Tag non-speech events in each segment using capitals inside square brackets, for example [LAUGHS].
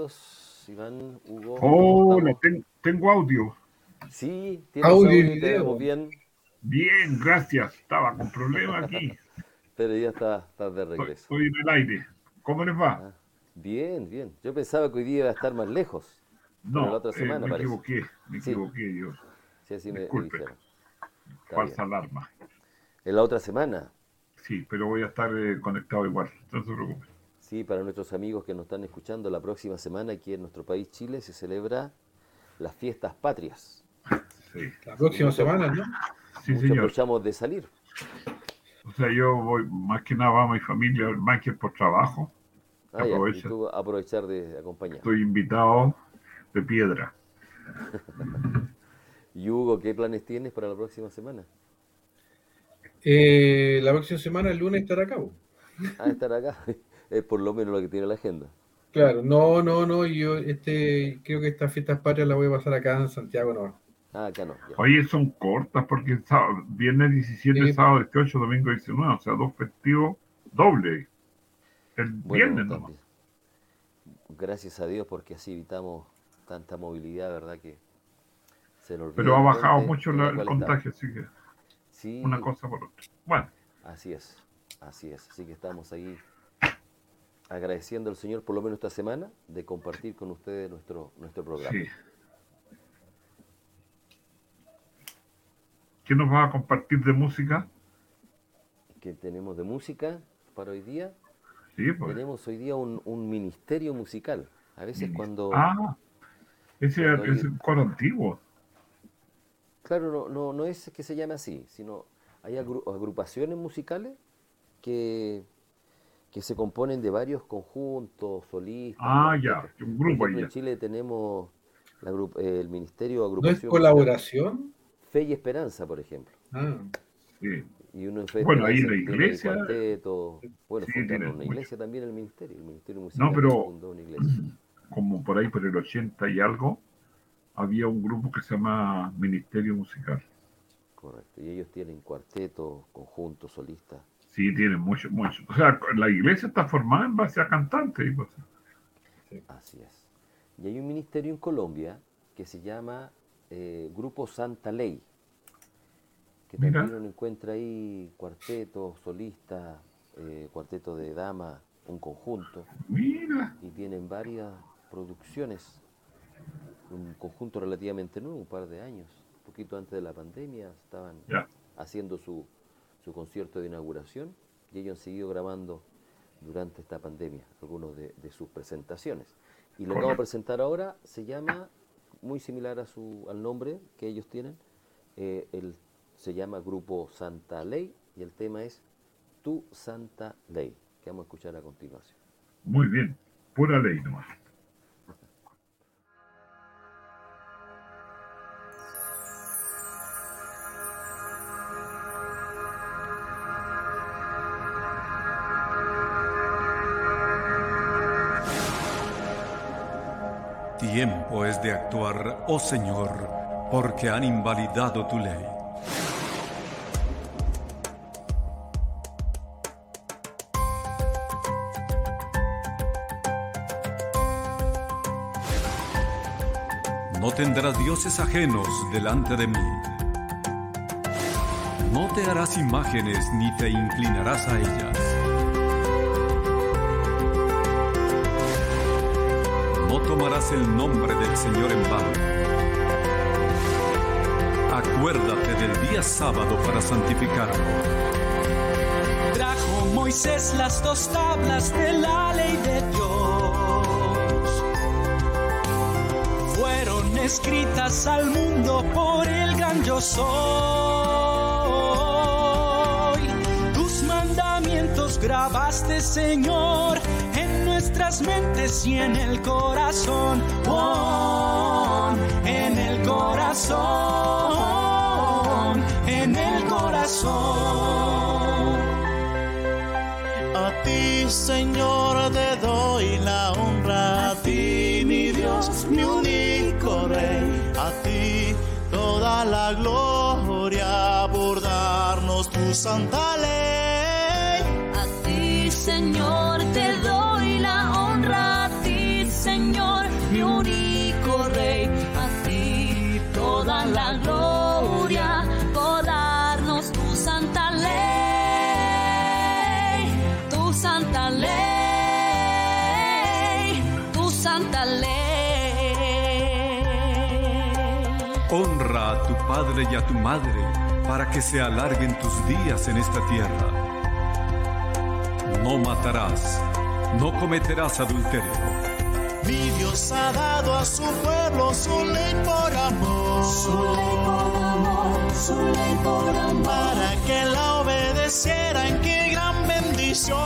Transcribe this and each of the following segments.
Bienvenidos, Iván, Hugo. Hola, ten- tengo audio. Sí, ¿tienes Audio audio y video. bien, Bien, gracias. Estaba con problemas aquí. [LAUGHS] pero ya está, estás de regreso. estoy en el aire. ¿Cómo les va? Ah, bien, bien. Yo pensaba que hoy día iba a estar más lejos. No, la otra eh, semana, me parece. equivoqué. Me Sí. equivoqué yo. Sí, así me dijeron. Está Falsa bien. alarma. En la otra semana, Sí, pero voy a estar eh, conectado igual. No se preocupe. Sí, para nuestros amigos que nos están escuchando, la próxima semana aquí en nuestro país, Chile, se celebra las fiestas patrias. Sí, La próxima semana, ¿no? sí señor. aprovechamos de salir. O sea, yo voy más que nada a mi familia, más que por trabajo. Ah, ya, y Aprovecha. tú aprovechar de acompañar. Estoy invitado de piedra. [LAUGHS] Y Hugo, ¿qué planes tienes para la próxima semana? Eh, la próxima semana, el lunes, estará acá. po. Ah, estar acá. Es por lo menos lo que tiene la agenda. Claro, no, no, no. Yo este, creo que estas fiestas patrias las voy a pasar acá en Santiago, no. Ah, acá no. ya. Oye, son cortas porque sábado- viernes 17, Sí. sábado 18, domingo 19. O sea, dos festivos doble. El Bueno, viernes nomás. Gracias a Dios porque así evitamos tanta movilidad, ¿verdad? Que se nos Pero ha bajado mucho la- el contagio, así que. Sí, una cosa por otra. Bueno, así es, así es. Así que estamos ahí agradeciendo al Señor por lo menos esta semana de compartir con ustedes nuestro, nuestro programa. sí. ¿Qué nos va a compartir de música? ¿Qué tenemos de música para hoy día? Sí, pues. Tenemos hoy día un, un ministerio musical. A veces cuando... Ah, ese cuando es el coro antiguo. Claro, no, no, no es que se llame así, sino hay agru- agrupaciones musicales que, que se componen de varios conjuntos, solistas. Ah, ya, un grupo ahí. en. Chile tenemos la el Ministerio de ¿No es Agrupación colaboración? Fe y Esperanza, por ejemplo. Ah, Sí. Y uno en Bueno, ahí en la Esperanza tiene el iglesia, cuarteto. Bueno, sí, fundaron tiene una mucho. iglesia también el ministerio, el Ministerio Musical pero- fundó una iglesia. [CLEARS THROAT] Como por ahí por el 80 y algo, había un grupo que se llama Ministerio Musical. Correcto. Y ellos tienen cuartetos, conjuntos, solistas. Sí, tienen mucho, mucho. O sea, la iglesia está formada en base a cantantes. y pues, Así es. Y hay un ministerio en Colombia que se llama eh, Grupo Santa Ley, que Mira. también uno encuentra ahí cuartetos, solistas, eh, cuarteto de dama, un conjunto, Mira, y tienen varias producciones. Un conjunto relativamente nuevo, un par de años, un poquito antes de la pandemia, estaban ya. haciendo su, su concierto de inauguración y ellos han seguido grabando durante esta pandemia algunos de, de sus presentaciones. Y lo que vamos a presentar ahora se llama, muy similar a su, al nombre que ellos tienen, eh, el, se llama Grupo Santa Ley y el tema es Tu Santa Ley, que vamos a escuchar a continuación. Muy bien. Pura ley nomás. Actuar, oh Señor, porque han invalidado tu ley. No tendrás dioses ajenos delante de mí. No te harás imágenes ni te inclinarás a ellas. Tomarás el nombre del Señor en vano. Acuérdate del día sábado para santificarlo. Trajo Moisés las dos tablas de la ley de Dios. Fueron escritas al mundo por el gran yo soy. Tus mandamientos grabaste, Señor, nuestras mentes y en el corazón. Oh, en el corazón, en el corazón. A ti, Señor, te doy la honra. A ti, mi Dios, mi único Rey. A ti toda la gloria por darnos tu santa ley. A ti, Señor, Señor, mi único Rey. A ti toda la gloria por tu santa ley. Tu santa ley. Tu santa ley. Honra a tu padre y a tu madre para que se alarguen tus días en esta tierra. No matarás, no cometerás adulterio. Mi Dios ha dado a su pueblo su ley por amor. Su ley por amor, su ley por amor. Para que la obedecieran, qué gran bendición.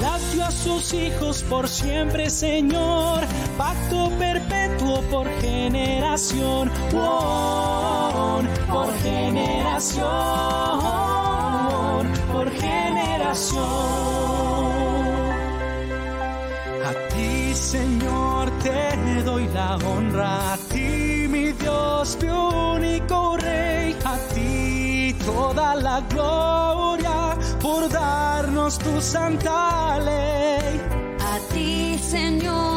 La dio a sus hijos por siempre, Señor, pacto perpetuo por generación, oh, por generación, por generación. Señor, te doy la honra, a ti, mi Dios, mi único Rey, a ti toda la gloria por darnos tu santa ley. A ti, Señor,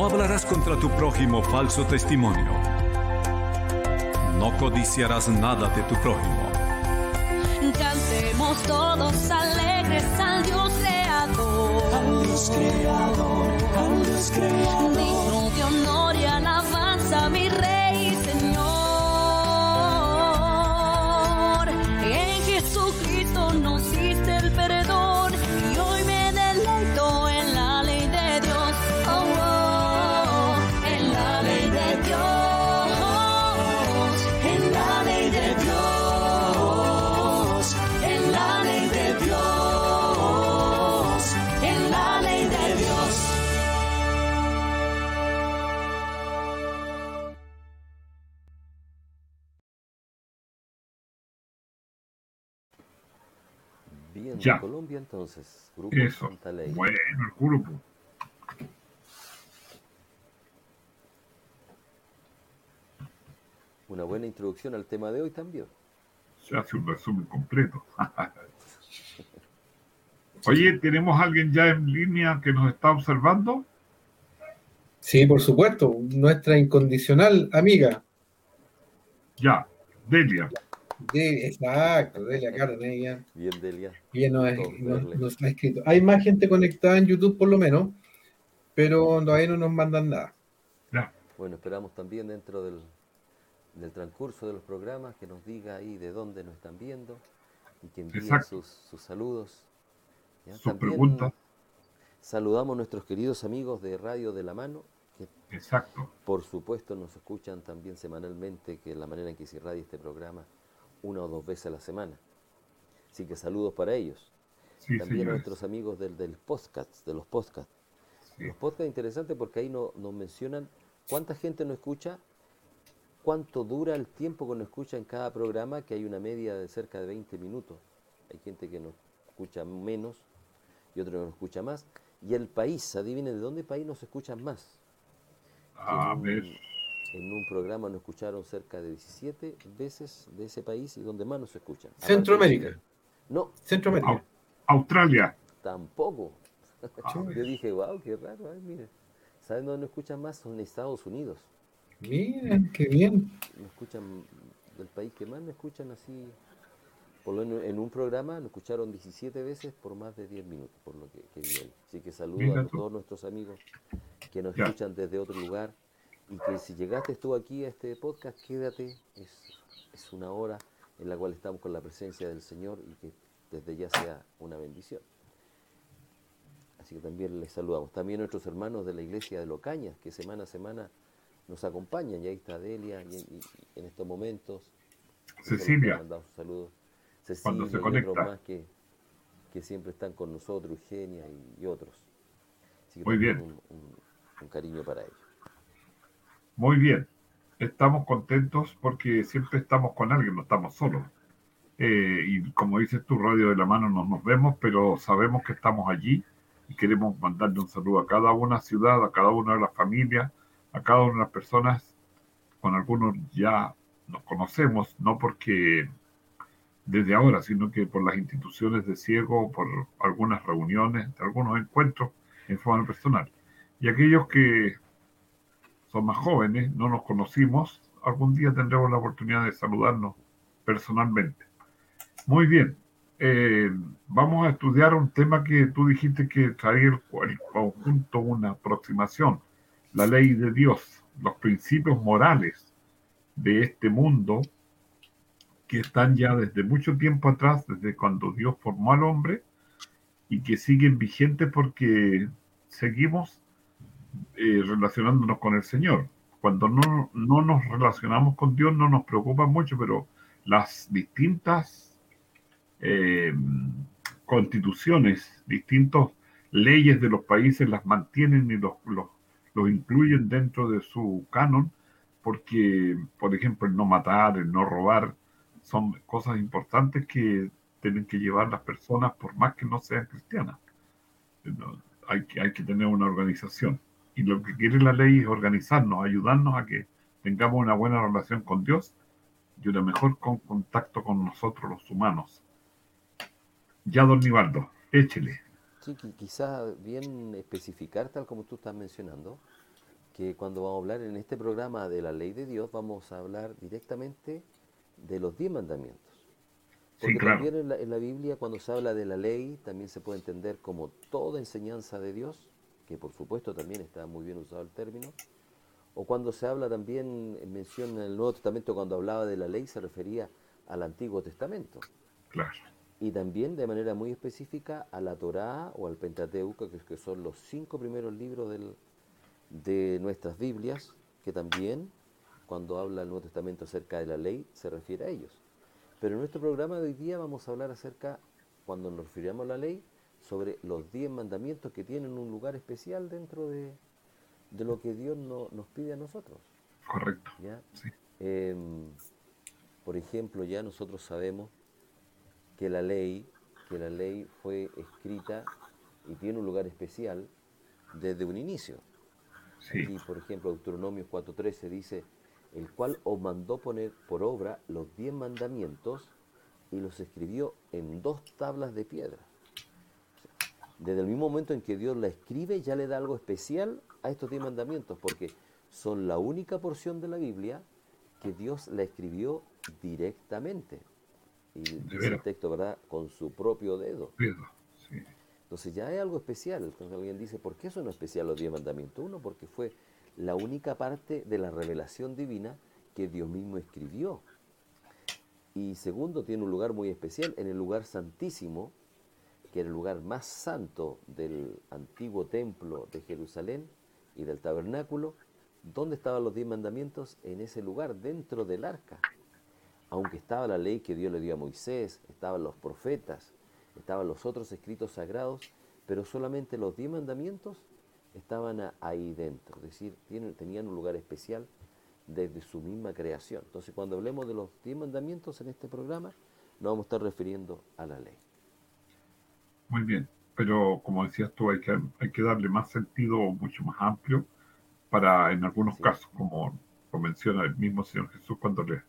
No hablarás contra tu prójimo falso testimonio. No codiciarás nada de tu prójimo. Cantemos todos alegres al Dios creador. Al Dios creador, al Dios creador. Digno de honor y alabanza, mi Rey entonces, Grupo Eso. Santa Ley. Bueno, el grupo. Una buena introducción al tema de hoy también. Se hace un resumen completo. [LAUGHS] Oye, ¿tenemos alguien ya en línea que nos está observando? Sí, por supuesto, nuestra incondicional amiga. Ya, Delia. De, exacto, Delia ella, Bien, Delia. verle. nos ha escrito. Hay más gente conectada en YouTube por lo menos, pero todavía no nos mandan nada. Bueno, esperamos también dentro del, del transcurso de los programas que nos diga ahí de dónde nos están viendo y que envíen sus, sus saludos. ¿ya? sus preguntas. saludamos a nuestros queridos amigos de Radio de la Mano, que Exacto. por supuesto nos escuchan también semanalmente, que es la manera en que se irradia este programa, una o dos veces a la semana. Así que saludos para ellos. Sí, también a nuestros amigos del, del podcast, de los podcasts. Sí. Los podcasts interesantes porque ahí no- nos mencionan cuánta gente nos escucha, cuánto dura el tiempo que nos escucha en cada programa, que hay una media de cerca de 20 minutos. Hay gente que nos escucha menos y otro que nos escucha más. Y el país, adivinen de dónde país nos escuchan más. A en, ver, un, en un programa nos escucharon cerca de 17 veces de ese país y donde más nos escuchan. Centroamérica. No, Centroamérica. Au- Australia. tampoco. A Yo dije, wow, qué raro, ay, mire. ¿Saben dónde nos escuchan más? Son en Estados Unidos. Miren, qué bien. Nos escuchan, del país que más nos escuchan así Por lo menos en un programa lo escucharon 17 veces por más de 10 minutos, por lo que, que vi ahí. Así que saludo Mira a tú. todos nuestros amigos que nos Ya. escuchan desde otro lugar y que si llegaste tú aquí a este podcast, quédate. Es, es una hora en la cual estamos con la presencia del Señor y que desde ya sea una bendición. Así que también les saludamos. También nuestros hermanos de la iglesia de Locañas, que semana a semana nos acompañan. Y ahí está Delia, y, y- y en estos momentos. Cecilia. Mandamos un saludo. Cuando Cecilia se y conecta. otros más que, que siempre están con nosotros, Eugenia y, y otros. Así que Muy bien. Un, un- un cariño para ellos. Muy bien. Estamos contentos porque siempre estamos con alguien, no estamos solos. Eh, y como dices tú, Radio de la Mano, no nos vemos, pero sabemos que estamos allí y queremos mandarle un saludo a cada una ciudad, a cada una de las familias, a cada una de las personas. Con algunos ya nos conocemos, no porque desde ahora, sino que por las instituciones de ciego, por algunas reuniones, algunos encuentros en forma personal. Y aquellos que son más jóvenes, no nos conocimos, algún día tendremos la oportunidad de saludarnos personalmente. Muy bien, eh, vamos a estudiar un tema que tú dijiste que traía el, el conjunto una aproximación, la ley de Dios, los principios morales de este mundo que están ya desde mucho tiempo atrás, desde cuando Dios formó al hombre, y que siguen vigentes porque seguimos eh, relacionándonos con el Señor. Cuando no, no nos relacionamos con Dios no nos preocupa mucho, pero las distintas eh, constituciones, distintas leyes de los países las mantienen y los, los, los incluyen dentro de su canon, porque, por ejemplo, el no matar, el no robar, son cosas importantes que tienen que llevar las personas, por más que no sean cristianas. Hay, que, hay que tener una organización. Y lo que quiere la ley es organizarnos, ayudarnos a que tengamos una buena relación con Dios y una mejor con contacto con nosotros los humanos. Ya, don Nivaldo, échele. Sí, qui- quizá bien especificar, tal como tú estás mencionando, que cuando vamos a hablar en este programa de la ley de Dios, vamos a hablar directamente de los diez mandamientos. Porque Sí, claro. también en la, en la Biblia, cuando se habla de la ley, también se puede entender como toda enseñanza de Dios, que por supuesto también está muy bien usado el término, o cuando se habla también, en mención en el Nuevo Testamento, cuando hablaba de la ley, se refería al Antiguo Testamento Claro. y también de manera muy específica a la Torá o al Pentateuco, que, que son los cinco primeros libros del- de nuestras Biblias, que también cuando habla el Nuevo Testamento acerca de la ley se refiere a ellos. Pero en nuestro programa de hoy día vamos a hablar acerca, cuando nos refiramos a la ley, sobre los diez mandamientos que tienen un lugar especial dentro de, de lo que Dios no- nos pide a nosotros. Correcto. ¿ya? Sí. Em, por ejemplo, ya nosotros sabemos que la ley, que la ley fue escrita y tiene un lugar especial desde un inicio. Sí. Aquí, por ejemplo, Deuteronomio 4.13 dice, el cual os mandó poner por obra los diez mandamientos y los escribió en dos tablas de piedra. Desde el mismo momento en que Dios la escribe, ya le da algo especial a estos diez mandamientos, porque son la única porción de la Biblia que Dios la escribió directamente. Y dice el texto, ¿verdad? Con su propio dedo. Sí. Entonces ya es algo especial. Entonces alguien dice, ¿por qué son especial los diez mandamientos? Uno, porque fue la única parte de la revelación divina que Dios mismo escribió. Y segundo, tiene un lugar muy especial en el lugar santísimo, que era el lugar más santo del antiguo templo de Jerusalén y del tabernáculo. ¿Dónde estaban los diez mandamientos? En ese lugar, dentro del arca. Aunque estaba la ley que Dios le dio a Moisés, estaban los profetas, estaban los otros escritos sagrados, pero solamente los diez mandamientos estaban ahí dentro, es decir, tenían un lugar especial desde su misma creación. Entonces, cuando hablemos de los diez mandamientos en este programa, nos vamos a estar refiriendo a la ley. Muy bien. Pero como decías tú, hay que, hay que darle más sentido mucho más amplio para, en algunos Sí. casos, como lo menciona el mismo Señor Jesús cuando le-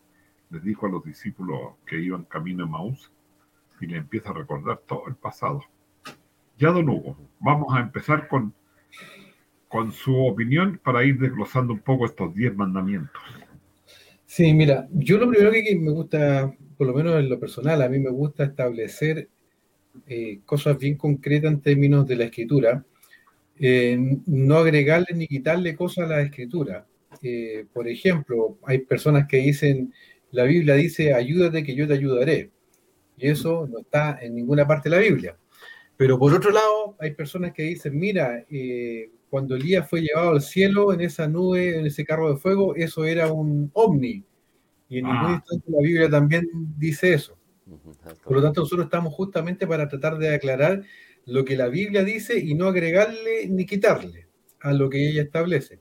les dijo a los discípulos que iban camino a Maús y le empieza a recordar todo el pasado. Ya, don Hugo, vamos a empezar con, con su opinión para ir desglosando un poco estos diez mandamientos. Sí, mira, yo lo primero que me gusta por lo menos en lo personal, a mí me gusta establecer eh, cosas bien concretas en términos de la escritura, eh, no agregarle ni quitarle cosas a la escritura. Eh, por ejemplo, hay personas que dicen, la Biblia dice, ayúdate que yo te ayudaré. Y eso no está en ninguna parte de la Biblia. Pero por otro lado, hay personas que dicen, mira, cuando Elías fue llevado al cielo en esa nube, en ese carro de fuego, eso era un ovni. Y en ningún Ah. instante la Biblia también dice eso. Por lo tanto, nosotros estamos justamente para tratar de aclarar lo que la Biblia dice y no agregarle ni quitarle a lo que ella establece.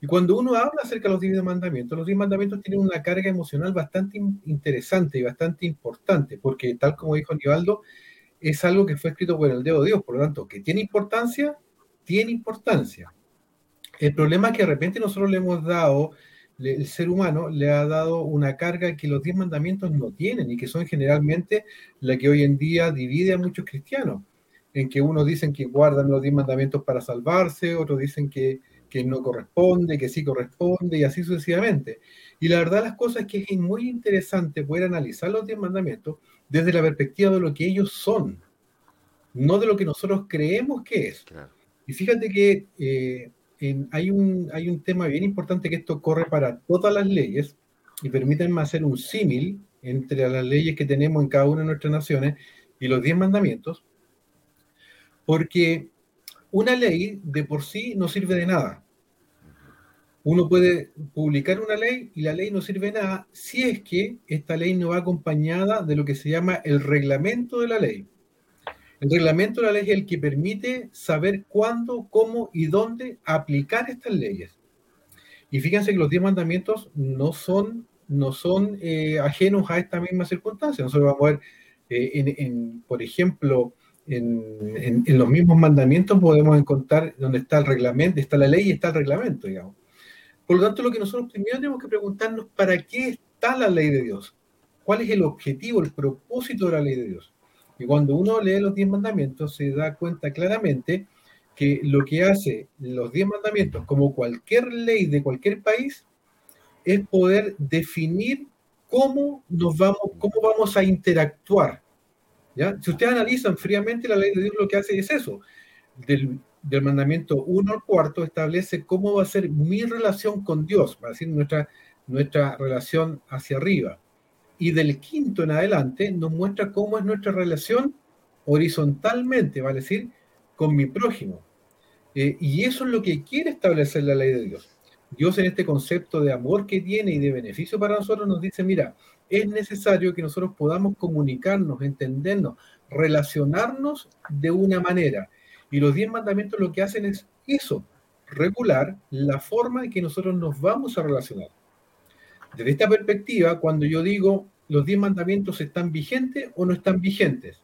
Y cuando uno habla acerca de los diez mandamientos, los diez mandamientos tienen una carga emocional bastante in- interesante y bastante importante, porque tal como dijo Aníbaldo, es algo que fue escrito por el dedo de Dios, por lo tanto, que tiene importancia, tiene importancia. El problema es que de repente nosotros le hemos dado, el ser humano le ha dado una carga que los diez mandamientos no tienen y que son generalmente la que hoy en día divide a muchos cristianos, en que unos dicen que guardan los diez mandamientos para salvarse, otros dicen que, que no corresponde, que sí corresponde y así sucesivamente. Y la verdad las cosas es que es muy interesante poder analizar los diez mandamientos desde la perspectiva de lo que ellos son, no de lo que nosotros creemos que es. Claro. Y fíjate que eh, en- hay, un, hay un tema bien importante que esto corre para todas las leyes, y permítanme hacer un símil entre las leyes que tenemos en cada una de nuestras naciones y los diez mandamientos, porque una ley de por sí no sirve de nada. Uno puede publicar una ley y la ley no sirve de nada si es que esta ley no va acompañada de lo que se llama el reglamento de la ley. El reglamento de la ley es el que permite saber cuándo, cómo y dónde aplicar estas leyes. Y fíjense que los diez mandamientos no son, no son eh, ajenos a esta misma circunstancia. Nosotros vamos a ver, eh, por ejemplo, en, los mismos mandamientos podemos encontrar donde está el reglamento, está la ley y está el reglamento, digamos. Por lo tanto, lo que nosotros primero tenemos que preguntarnos, ¿para qué está la ley de Dios? ¿Cuál es el objetivo, el propósito de la ley de Dios? Y cuando uno lee los diez mandamientos, se da cuenta claramente que lo que hace los diez mandamientos, como cualquier ley de cualquier país, es poder definir cómo nos vamos, cómo vamos a interactuar. ¿ya? Si ustedes analizan fríamente, la ley de Dios lo que hace es eso. Del, del mandamiento 1 al cuarto establece cómo va a ser mi relación con Dios, va a decir nuestra, nuestra relación hacia arriba. Y del quinto en adelante nos muestra cómo es nuestra relación horizontalmente, va a decir, con mi prójimo. Eh, y eso es lo que quiere establecer la ley de Dios. Dios en este concepto de amor que tiene y de beneficio para nosotros nos dice, mira, es necesario que nosotros podamos comunicarnos, entendernos, relacionarnos de una manera. Y los diez mandamientos lo que hacen es eso, regular la forma en que nosotros nos vamos a relacionar. Desde esta perspectiva, cuando yo digo los diez mandamientos están vigentes o no están vigentes,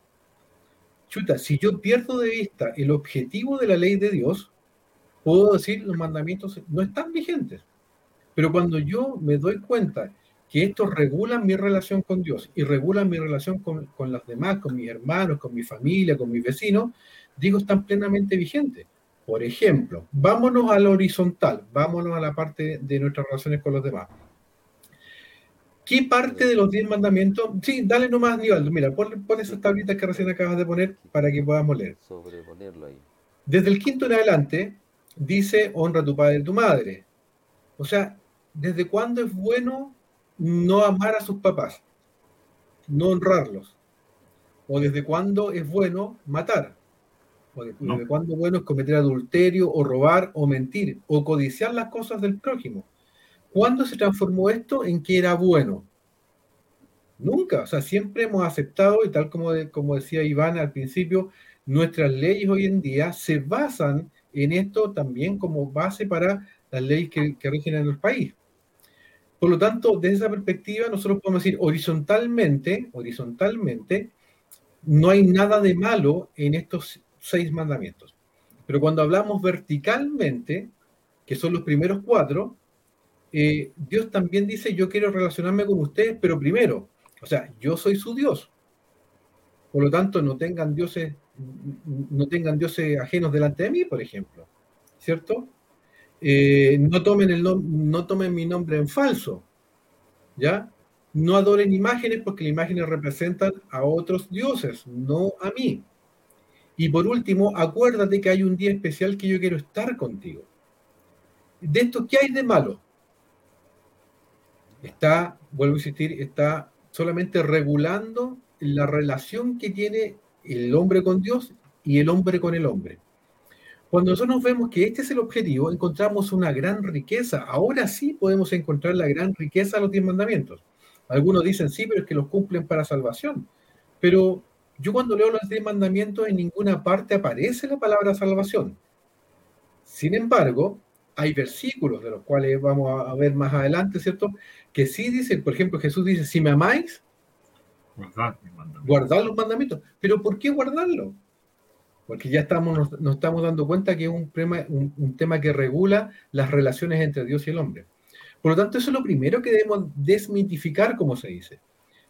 chuta, si yo pierdo de vista el objetivo de la ley de Dios, puedo decir los mandamientos no están vigentes. Pero cuando yo me doy cuenta que estos regulan mi relación con Dios y regulan mi relación con, con los demás, con mis hermanos, con mi familia, con mis vecinos, digo, están plenamente vigentes. Por ejemplo, vámonos a lo horizontal, vámonos a la parte de nuestras relaciones con los demás. ¿Qué parte de los diez mandamientos? Sí, dale nomás, Nivaldo. Mira, pon, pon esas tablitas que recién acabas de poner para que podamos leer. Sobreponerlo ahí. Desde el quinto en adelante, dice honra a tu padre y tu madre. O sea, ¿desde cuándo es bueno no amar a sus papás? No honrarlos. ¿O desde cuándo es bueno matar? ¿O desde No. cuándo es bueno cometer adulterio o robar o mentir o codiciar las cosas del prójimo? ¿Cuándo se transformó esto en que era bueno? Nunca, o sea, siempre hemos aceptado, y tal como, de- como decía Iván al principio, nuestras leyes hoy en día se basan en esto también como base para las leyes que, que rigen en el país. Por lo tanto, desde esa perspectiva, nosotros podemos decir horizontalmente, horizontalmente, no hay nada de malo en estos seis mandamientos. Pero cuando hablamos verticalmente, que son los primeros cuatro, eh, Dios también dice, yo quiero relacionarme con ustedes, pero primero, o sea, yo soy su Dios. Por lo tanto, no tengan dioses, no tengan dioses ajenos delante de mí, por ejemplo. ¿Cierto? Eh, no, tomen el no tomen mi nombre en falso. ¿Ya? no adoren imágenes porque las imágenes representan a otros dioses, no a mí. Y por último, acuérdate que hay un día especial que yo quiero estar contigo. De esto, ¿qué hay de malo? Está, vuelvo a insistir, está solamente regulando la relación que tiene el hombre con Dios y el hombre con el hombre. Cuando nosotros vemos que este es el objetivo, encontramos una gran riqueza. Ahora sí podemos encontrar la gran riqueza de los diez mandamientos. Algunos dicen sí, pero es que los cumplen para salvación. Pero yo cuando leo los diez mandamientos en ninguna parte aparece la palabra salvación. Sin embargo, hay versículos de los cuales vamos a ver más adelante, ¿cierto? Que sí dicen, por ejemplo, Jesús dice, si me amáis, Guardad los mandamientos. Pero ¿por qué guardarlo? Porque ya estamos, nos, nos estamos dando cuenta que es un tema, un, un tema que regula las relaciones entre Dios y el hombre. Por lo tanto, eso es lo primero que debemos desmitificar, como se dice.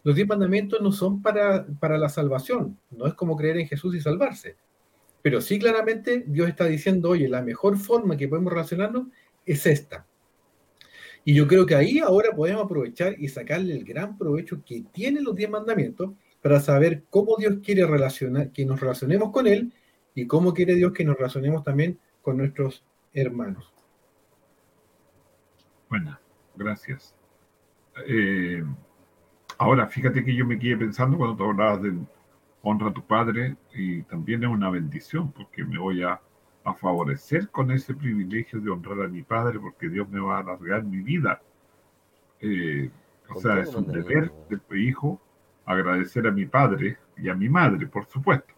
Los diez mandamientos no son para, para la salvación, no es como creer en Jesús y salvarse. Pero sí claramente Dios está diciendo, oye, la mejor forma que podemos relacionarnos es esta. Y yo creo que ahí ahora podemos aprovechar y sacarle el gran provecho que tienen los diez mandamientos para saber cómo Dios quiere relacionar, que nos relacionemos con Él y cómo quiere Dios que nos relacionemos también con nuestros hermanos. Bueno, gracias. Eh, ahora, fíjate que yo me quedé pensando cuando tú hablabas de honra a tu padre y también es una bendición porque me voy a, a favorecer con ese privilegio de honrar a mi padre porque Dios me va a alargar mi vida. Eh, o sea, es un deber de hijo agradecer a mi padre y a mi madre, por supuesto.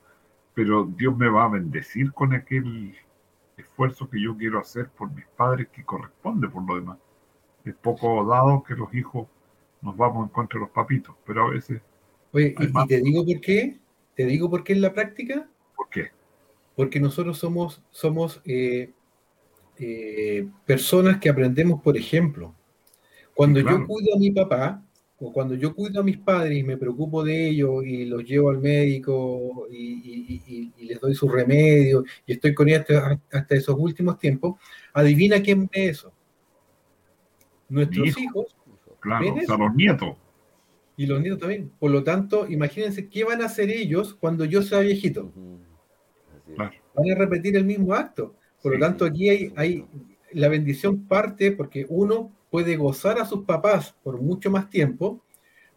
Pero Dios me va a bendecir con aquel esfuerzo que yo quiero hacer por mis padres que corresponde por lo demás. Es poco dado que los hijos nos vamos en contra de los papitos, pero a veces, Oye, y te digo por qué, te digo por qué en la práctica, ¿por qué? porque nosotros somos, somos eh, eh, personas que aprendemos por ejemplo. Cuando Sí, claro. yo cuido a mi papá, o cuando yo cuido a mis padres y me preocupo de ellos y los llevo al médico y, y- y- y les doy su remedio y estoy con ellos hasta, hasta esos últimos tiempos, adivina quién ve eso. Nuestros hijo. hijos Claro, ¿Ven o sea, los nietos. Y los nietos también. Por lo tanto, imagínense qué van a hacer ellos cuando yo sea viejito. Van a repetir el mismo acto. Por Sí, lo tanto, sí. aquí hay, hay la bendición parte porque uno puede gozar a sus papás por mucho más tiempo,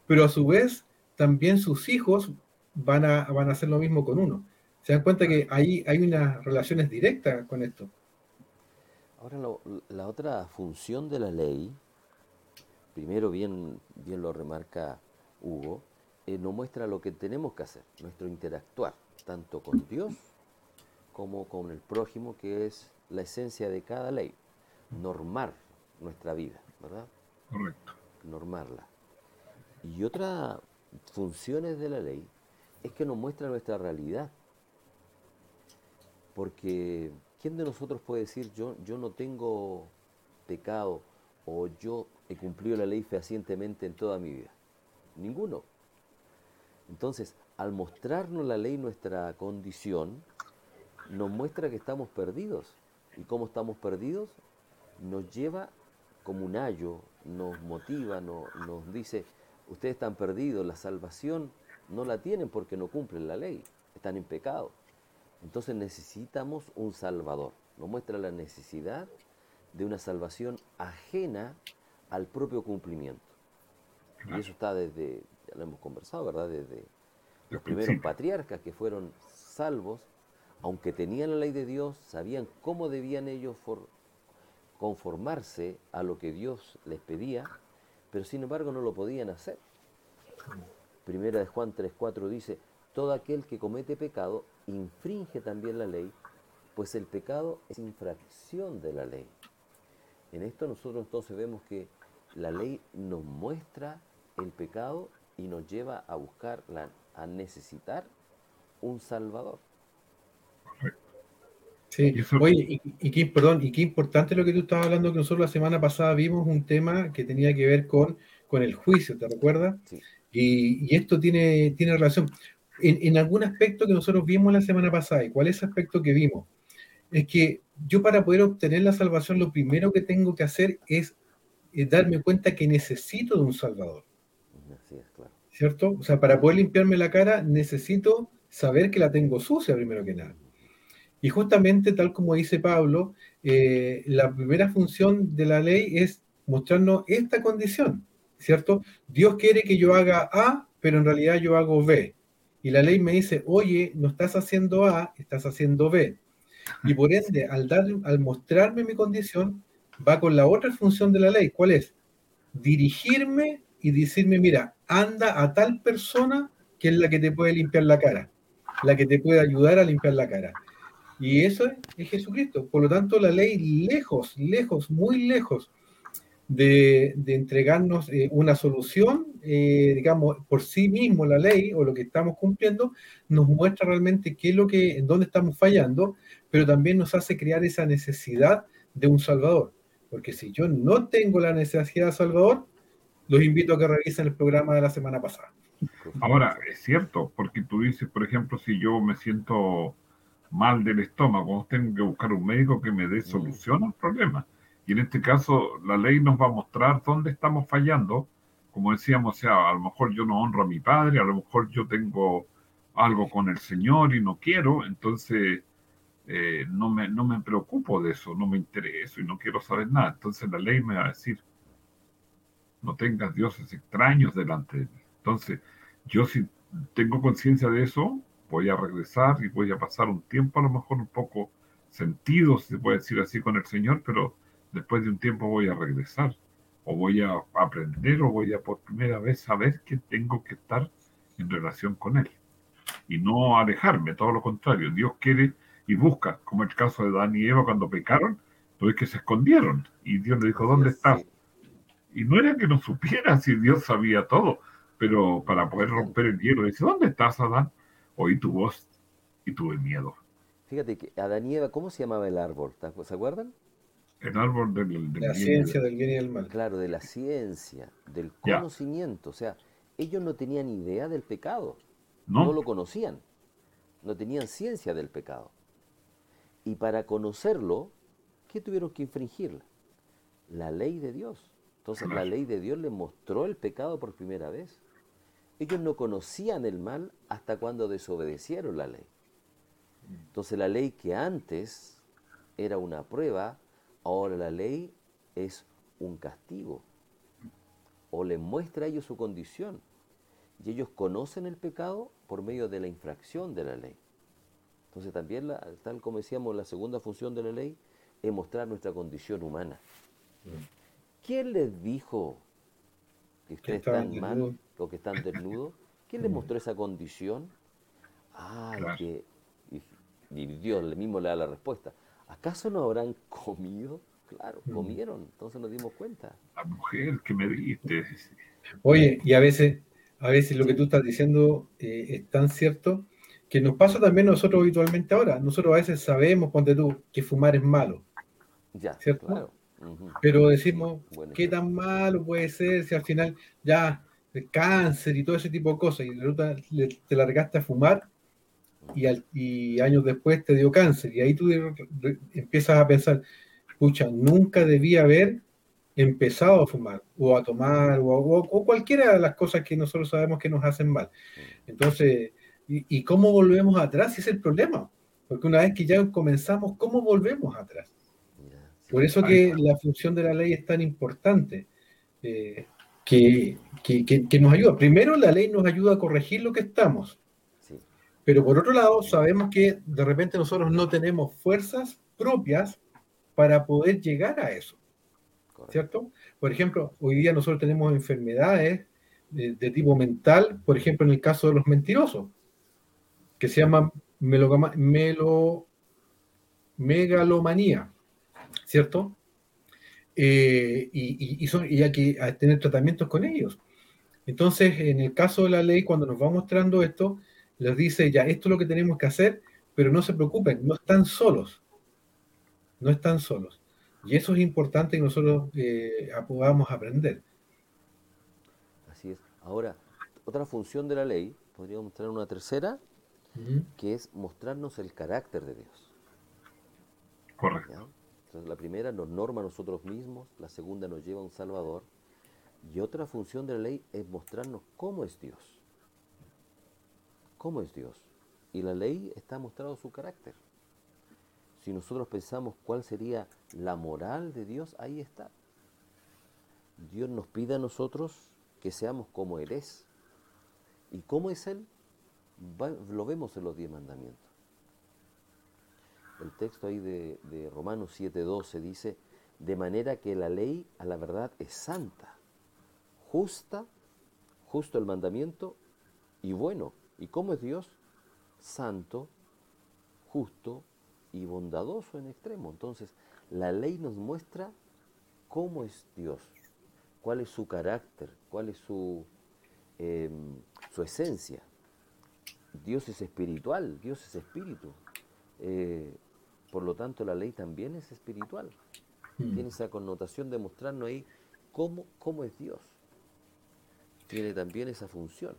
pero a su vez también sus hijos van a, van a hacer lo mismo con uno. Se dan cuenta que ahí hay unas relaciones directas con esto. Ahora, lo- la otra función de la ley, primero bien, bien lo remarca Hugo, eh, nos muestra lo que tenemos que hacer, nuestro interactuar, tanto con Dios como con el prójimo, que es la esencia de cada ley, normar nuestra vida, ¿verdad? Correcto. normarla. Y otra funciones de la ley es que nos muestra nuestra realidad. Porque ¿quién de nosotros puede decir yo, yo no tengo pecado o yo he cumplido la ley fehacientemente en toda mi vida? Ninguno. Entonces, al mostrarnos la ley nuestra condición, nos muestra que estamos perdidos. ¿Y cómo estamos perdidos? Nos lleva como un ayo, nos motiva, no- nos dice, ustedes están perdidos, la salvación no la tienen porque no cumplen la ley, están en pecado. Entonces necesitamos un salvador. Nos muestra la necesidad de una salvación ajena al propio cumplimiento. Y eso está desde, ya lo hemos conversado, ¿verdad? Desde los primeros patriarcas que fueron salvos, aunque tenían la ley de Dios, sabían cómo debían ellos for- conformarse a lo que Dios les pedía, pero sin embargo no lo podían hacer. Primera de Juan 3.4 dice, todo aquel que comete pecado infringe también la ley, pues el pecado es infracción de la ley. En esto nosotros entonces vemos que la ley nos muestra el pecado y nos lleva a buscar, la- a necesitar un Salvador. Sí. Oye, y, y qué, perdón, y qué importante lo que tú estabas hablando, que nosotros la semana pasada vimos un tema que tenía que ver con, con el juicio, ¿te recuerdas? Sí. Y, y esto tiene, tiene relación. En, en algún aspecto que nosotros vimos la semana pasada, ¿y cuál es ese aspecto que vimos? Es que yo para poder obtener la salvación, lo primero que tengo que hacer es, eh, darme cuenta que necesito de un Salvador. Así es, claro. ¿Cierto? O sea, para poder limpiarme la cara necesito saber que la tengo sucia primero que nada. Y justamente, tal como dice Pablo, eh, la primera función de la ley es mostrarnos esta condición, ¿cierto? Dios quiere que yo haga A, pero en realidad yo hago B. Y la ley me dice, oye, no estás haciendo A, estás haciendo B. Y por ende, al, dar, al mostrarme mi condición, va con la otra función de la ley. ¿Cuál es? Dirigirme y decirme, mira, anda a tal persona que es la que te puede limpiar la cara, la que te puede ayudar a limpiar la cara. Y eso es, Jesucristo. Por lo tanto, la ley lejos, lejos, muy lejos de, entregarnos eh, una solución, eh, digamos, por sí mismo la ley o lo que estamos cumpliendo, nos muestra realmente qué es lo que, en dónde estamos fallando, pero también nos hace crear esa necesidad de un Salvador. Porque si yo no tengo la necesidad de Salvador, los invito a que revisen el programa de la semana pasada. Ahora, es cierto, porque tú dices, por ejemplo, si yo me siento mal del estómago, tengo que buscar un médico que me dé solución al problema. Y en este caso, la ley nos va a mostrar dónde estamos fallando. Como decíamos, o sea, a lo mejor yo no honro a mi padre, a lo mejor yo tengo algo con el Señor y no quiero, entonces eh, no, me, no me preocupo de eso, no me intereso y no quiero saber nada. Entonces la ley me va a decir, no tengas dioses extraños delante de mí. Entonces, yo si tengo conciencia de eso, voy a regresar y voy a pasar un tiempo a lo mejor un poco sentido, si se puede decir así, con el Señor, pero después de un tiempo voy a regresar o voy a aprender o voy a por primera vez saber que tengo que estar en relación con Él y no alejarme, todo lo contrario, Dios quiere y busca, como el caso de Dan y Eva cuando pecaron, pues que se escondieron y Dios le dijo, ¿dónde estás? Y no era que no supiera si Dios sabía todo, pero para poder romper el hielo, dice, ¿dónde estás, Adán? Oí tu voz y tuve miedo. Fíjate que Adán y Eva, ¿cómo se llamaba el árbol? ¿Se acuerdan? El árbol del, la ciencia del bien y del mal. Claro, de la ciencia, del conocimiento. O sea, ellos no tenían idea del pecado. No. lo conocían. No tenían ciencia del pecado. Y para conocerlo, ¿qué tuvieron que infringir? La ley de Dios. Entonces la ley de Dios les mostró el pecado por primera vez. Ellos no conocían el mal hasta cuando desobedecieron la ley. Entonces la ley que antes era una prueba, ahora la ley es un castigo. O les muestra a ellos su condición. Y ellos conocen el pecado por medio de la infracción de la ley. Entonces también, tal como decíamos, la segunda función de la ley es mostrar nuestra condición humana. ¿Quién les dijo que ustedes están mal o que están desnudos? ¿Quién les mostró esa condición? Ah, que y Dios mismo le da la respuesta. ¿Acaso no habrán comido? Claro, mm. comieron, entonces nos dimos cuenta. La mujer que me diste. Oye, y a veces, a veces lo que tú estás diciendo eh, es tan cierto que nos pasa también nosotros habitualmente ahora. Nosotros a veces sabemos, ponte tú, que fumar es malo. Ya, ¿cierto? Claro. Pero decimos, ¿qué tan malo puede ser si al final ya el cáncer y todo ese tipo de cosas y te largaste a fumar y, años después te dio cáncer y ahí tú empiezas a pensar, escucha, nunca debía haber empezado a fumar o a tomar o, cualquiera de las cosas que nosotros sabemos que nos hacen mal. Entonces, ¿y, cómo volvemos atrás? Ese es el problema. Porque una vez que ya comenzamos, ¿cómo volvemos atrás? Por eso que la función de la ley es tan importante, eh, que, que, nos ayuda. Primero, la ley nos ayuda a corregir lo que estamos. Pero por otro lado, sabemos que de repente nosotros no tenemos fuerzas propias para poder llegar a eso. ¿Cierto? Por ejemplo, hoy día nosotros tenemos enfermedades de, tipo mental, por ejemplo, en el caso de los mentirosos, que se llama melo, megalomanía, ¿cierto? Eh, y, y, son, y hay que tener tratamientos con ellos. Entonces, en el caso de la ley, cuando nos va mostrando esto, les dice, ya, esto es lo que tenemos que hacer, pero no se preocupen, no están solos. No están solos. Y eso es importante que nosotros eh, podamos aprender. Así es. Ahora, otra función de la ley, podríamos mostrar una tercera, que es mostrarnos el carácter de Dios. Correcto. Entonces, la primera nos norma a nosotros mismos, la segunda nos lleva a un Salvador, Y otra función de la ley es mostrarnos cómo es Dios. ¿Cómo es Dios? Y la ley está mostrado su carácter. Si nosotros pensamos cuál sería la moral de Dios, ahí está. Dios nos pide a nosotros que seamos como Él es. ¿Y cómo es Él? Lo vemos en los diez mandamientos. El texto ahí de, de Romanos 7:12 dice, de manera que la ley a la verdad es santa, justa, justo el mandamiento y bueno. ¿Y cómo es Dios? Santo, justo y bondadoso en extremo. Entonces, la ley nos muestra cómo es Dios, cuál es su carácter, cuál es su, eh, su esencia. Dios es espiritual, Dios es espíritu. Eh, por lo tanto, la ley también es espiritual. Mm. Tiene esa connotación de mostrarnos ahí cómo, cómo es Dios. Tiene también esa función.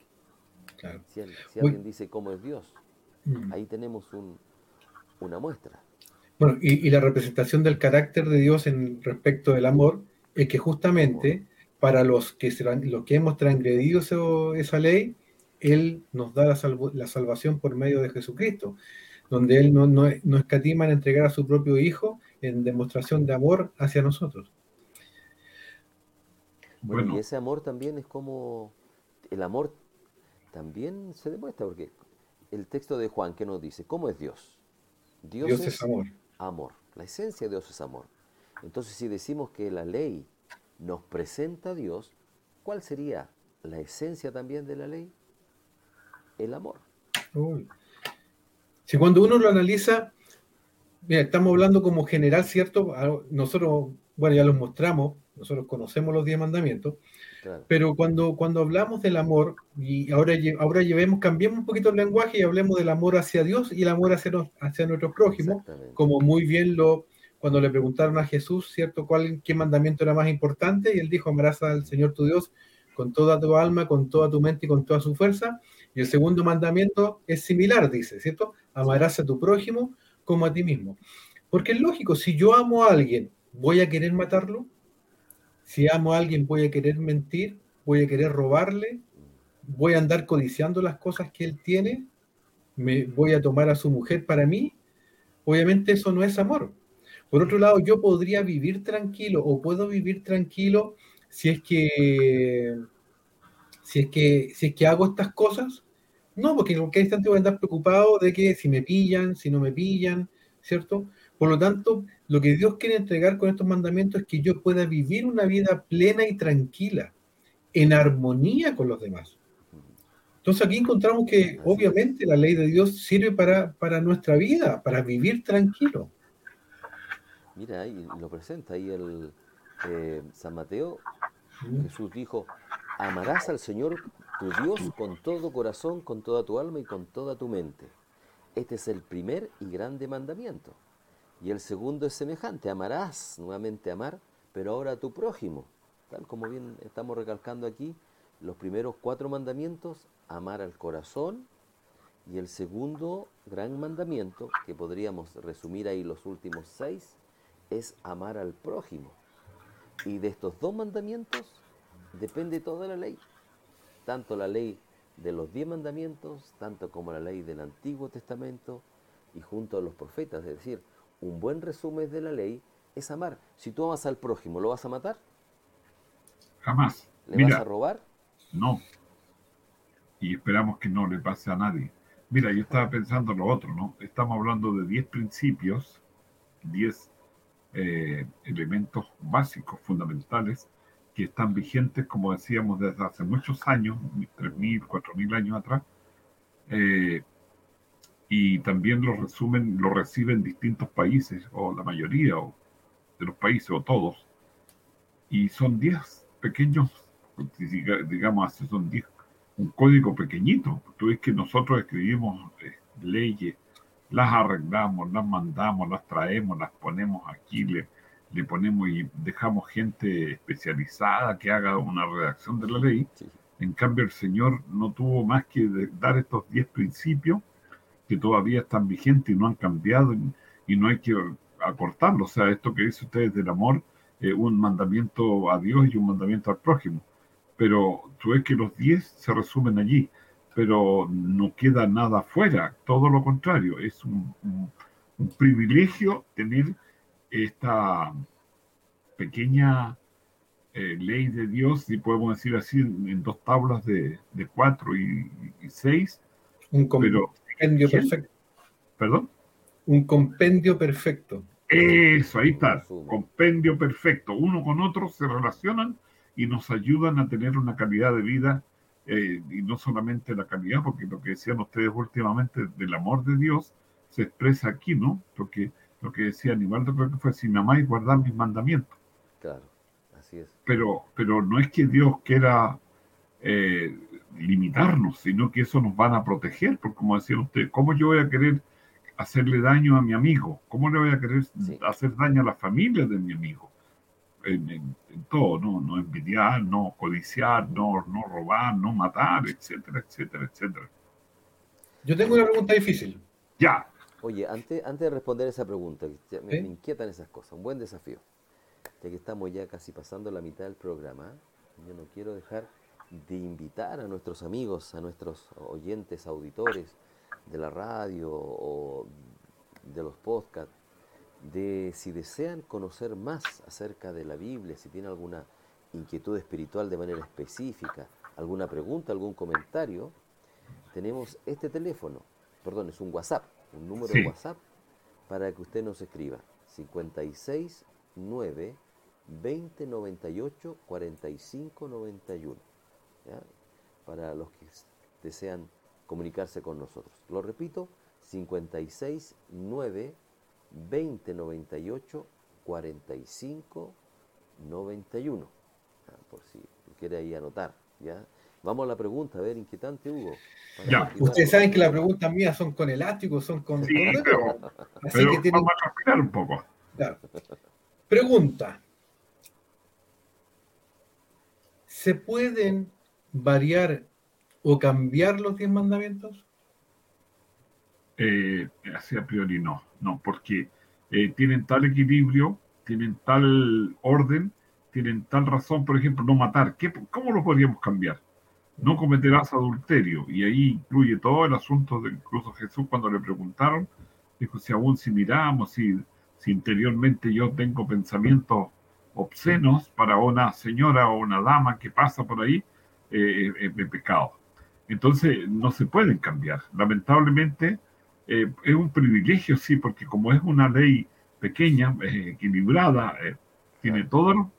Claro. Si, alguien dice cómo es Dios, Mm. ahí tenemos un- una muestra. Bueno, y, y la representación del carácter de Dios en respecto del amor es que justamente para los que, se, los que hemos transgredido eso- esa ley, Él nos da la, salvo- la salvación por medio de Jesucristo, donde Él no, no, no escatima en entregar a su propio Hijo en demostración de amor hacia nosotros. Bueno, Bueno, y ese amor también es como, el amor también se demuestra, porque el texto de Juan que nos dice, ¿cómo es Dios? Dios, Dios es amor. amor. La esencia de Dios es amor. Entonces, si decimos que la ley nos presenta a Dios, ¿cuál sería la esencia también de la ley? El amor. Uy. Si cuando uno lo analiza, mira, estamos hablando como general, ¿cierto? Ah, Nosotros, bueno, ya los mostramos, nosotros conocemos los diez mandamientos, Claro. pero cuando, cuando hablamos del amor, y ahora, ahora llevemos, cambiemos un poquito el lenguaje y hablemos del amor hacia Dios y el amor hacia, nos- hacia nuestro prójimo, Exactamente. como muy bien lo, cuando le preguntaron a Jesús, ¿cierto? ¿Cuál, qué mandamiento era más importante? Y él dijo, amarás al Señor tu Dios con toda tu alma, con toda tu mente y con toda su fuerza. Y el segundo mandamiento es similar, dice, ¿cierto? Amarás a tu prójimo como a ti mismo. Porque es lógico, si yo amo a alguien, ¿voy a querer matarlo? Si amo a alguien, ¿voy a querer mentir? ¿Voy a querer robarle? ¿Voy a andar codiciando las cosas que él tiene? ¿Me voy a tomar a su mujer para mí? Obviamente eso no es amor. Por otro lado, yo podría vivir tranquilo o puedo vivir tranquilo si es que si es que si es que hago estas cosas. No, porque en cualquier instante voy a andar preocupado de que si me pillan, si no me pillan, ¿cierto? Por lo tanto, lo que Dios quiere entregar con estos mandamientos es que yo pueda vivir una vida plena y tranquila, en armonía con los demás. Entonces aquí encontramos que obviamente la ley de Dios sirve para, para nuestra vida, para vivir tranquilo. Mira, ahí lo presenta ahí el eh, San Mateo. Jesús dijo, amarás al Señor tu Dios con todo corazón, con toda tu alma y con toda tu mente. Este es el primer y grande mandamiento. Y el segundo es semejante, amarás, nuevamente amar, pero ahora a tu prójimo. Tal como bien estamos recalcando aquí, los primeros cuatro mandamientos, amar al corazón, y el segundo gran mandamiento, que podríamos resumir ahí los últimos seis, es amar al prójimo. Y de estos dos mandamientos depende toda la ley. Tanto la ley de los diez mandamientos, tanto como la ley del Antiguo Testamento y junto a los profetas. Es decir, un buen resumen de la ley es amar. Si tú amas al prójimo, ¿lo vas a matar? jamás. ¿Le vas a robar? no. Y esperamos que no le pase a nadie. Mira, yo estaba pensando lo otro, ¿no? Estamos hablando de 10 principios, 10 eh, elementos básicos, fundamentales, que están vigentes, como decíamos, desde hace muchos años, 3.000, 4.000 años atrás, eh, y también los resumen, lo reciben distintos países, o la mayoría o de los países, o todos, y son 10 pequeños, diga- digamos así, son 10, un código pequeñito. Tú ves que nosotros escribimos eh, leyes, las arreglamos, las mandamos, las traemos, las ponemos aquí, le, le ponemos y dejamos gente especializada que haga una redacción de la ley. Sí. En cambio, el Señor no tuvo más que dar estos 10 principios que todavía están vigentes y no han cambiado y, no hay que acortarlos. O sea, esto que dice ustedes del amor, eh, un mandamiento a Dios y un mandamiento al prójimo. pero tú ves que los 10 se resumen allí, pero no queda nada fuera, todo lo contrario, es un, un- un privilegio tener esta pequeña eh, ley de Dios, si podemos decir así, en, en dos tablas de, de cuatro y, y seis, Un compendio perfecto. perdón, Un compendio perfecto. eso, ahí está, compendio perfecto, uno con otro se relacionan y nos ayudan a tener una calidad de vida, eh, y no solamente la calidad, porque lo que decían ustedes últimamente del amor de Dios se expresa aquí, ¿no? Porque lo que decía Aníbaldo creo que fue, si me amáis, guardad mis mandamientos. Claro, así es. pero, pero no es que Dios quiera eh, limitarnos, sino que eso nos van a proteger, porque como decían ustedes, ¿cómo yo voy a querer hacerle daño a mi amigo? ¿Cómo le voy a querer Sí. hacer daño a la familia de mi amigo? En, en- en todo, ¿no? No envidiar, no codiciar, no, no robar, no matar, etcétera, etcétera, etcétera. Yo tengo una pregunta difícil. Ya, Oye, antes, antes de responder esa pregunta, que ya me, me inquietan esas cosas, un buen desafío. Ya que estamos ya casi pasando la mitad del programa, yo no quiero dejar de invitar a nuestros amigos, a nuestros oyentes, auditores de la radio o de los podcasts, de si desean conocer más acerca de la Biblia, si tienen alguna inquietud espiritual de manera específica, alguna pregunta, algún comentario, tenemos este teléfono, perdón, es un WhatsApp, un número Sí. de WhatsApp para que usted nos escriba 56 9 20 98 45 91 ¿ya? para los que desean comunicarse con nosotros. Lo repito, 56 9 20 98 45 91 ¿ya? por si quiere ahí anotar. ¿ya? Vamos a la pregunta, a ver, inquietante Hugo. para Ya. Ustedes saben que las preguntas mías son con elástico, son con... sí, pero. Así pero que tienen... vamos a respirar un poco. Claro. Pregunta. ¿Se pueden variar o cambiar los diez mandamientos? Eh, así a priori no, no, porque eh, tienen tal equilibrio, tienen tal orden, tienen tal razón, por ejemplo, no matar. ¿Qué, ¿Cómo lo podríamos cambiar? No cometerás adulterio, y ahí incluye todo el asunto de incluso Jesús cuando le preguntaron, dijo, si aún si miramos, si, interiormente yo tengo pensamientos obscenos para una señora o una dama que pasa por ahí, eh, es de pecado. Entonces no se pueden cambiar. Lamentablemente eh, es un privilegio, sí, porque como es una ley pequeña, eh, equilibrada, eh, tiene todo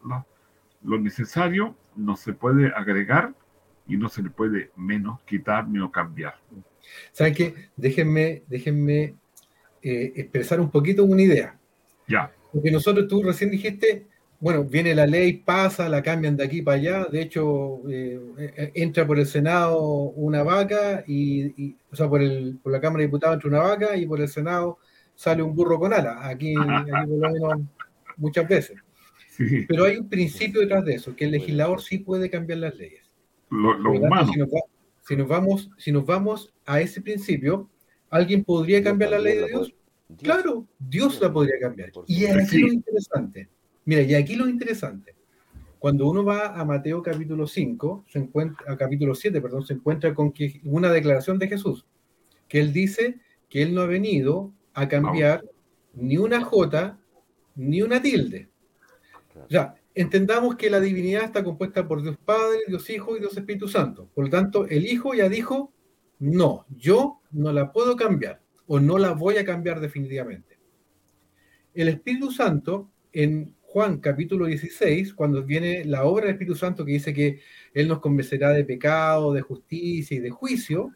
lo necesario, no se puede agregar y no se le puede menos quitar ni o cambiar. ¿Saben qué? Déjenme, déjenme eh, expresar un poquito una idea. Ya, Porque nosotros, tú recién dijiste, bueno, viene la ley, pasa, la cambian de aquí para allá. De hecho, eh, eh, entra por el Senado una vaca, y, y- o sea, por, el, por la Cámara de Diputados entra una vaca y por el Senado sale un burro con alas. Aquí, aquí por lo menos muchas veces. [LAUGHS] sí, Pero hay un principio detrás de eso, que el legislador sí puede cambiar las leyes. Lo, humano. Si nos, va- si nos vamos, si nos vamos a ese principio, ¿alguien podría Dios cambiar la ley de Dios? Claro, Dios la podría cambiar. Y aquí Sí. lo interesante. Mira, y aquí lo interesante. Cuando uno va a Mateo capítulo 5, se encuentra, a capítulo 7, perdón, se encuentra con que una declaración de Jesús, que él dice que él no ha venido a cambiar ni una jota ni una tilde. Claro. O sea, entendamos que la divinidad está compuesta por Dios Padre, Dios Hijo y Dios Espíritu Santo. Por lo tanto, el Hijo ya dijo, no, yo no la puedo cambiar o no la voy a cambiar definitivamente. El Espíritu Santo, en Juan capítulo 16, cuando viene la obra del Espíritu Santo que dice que Él nos convencerá de pecado, de justicia y de juicio,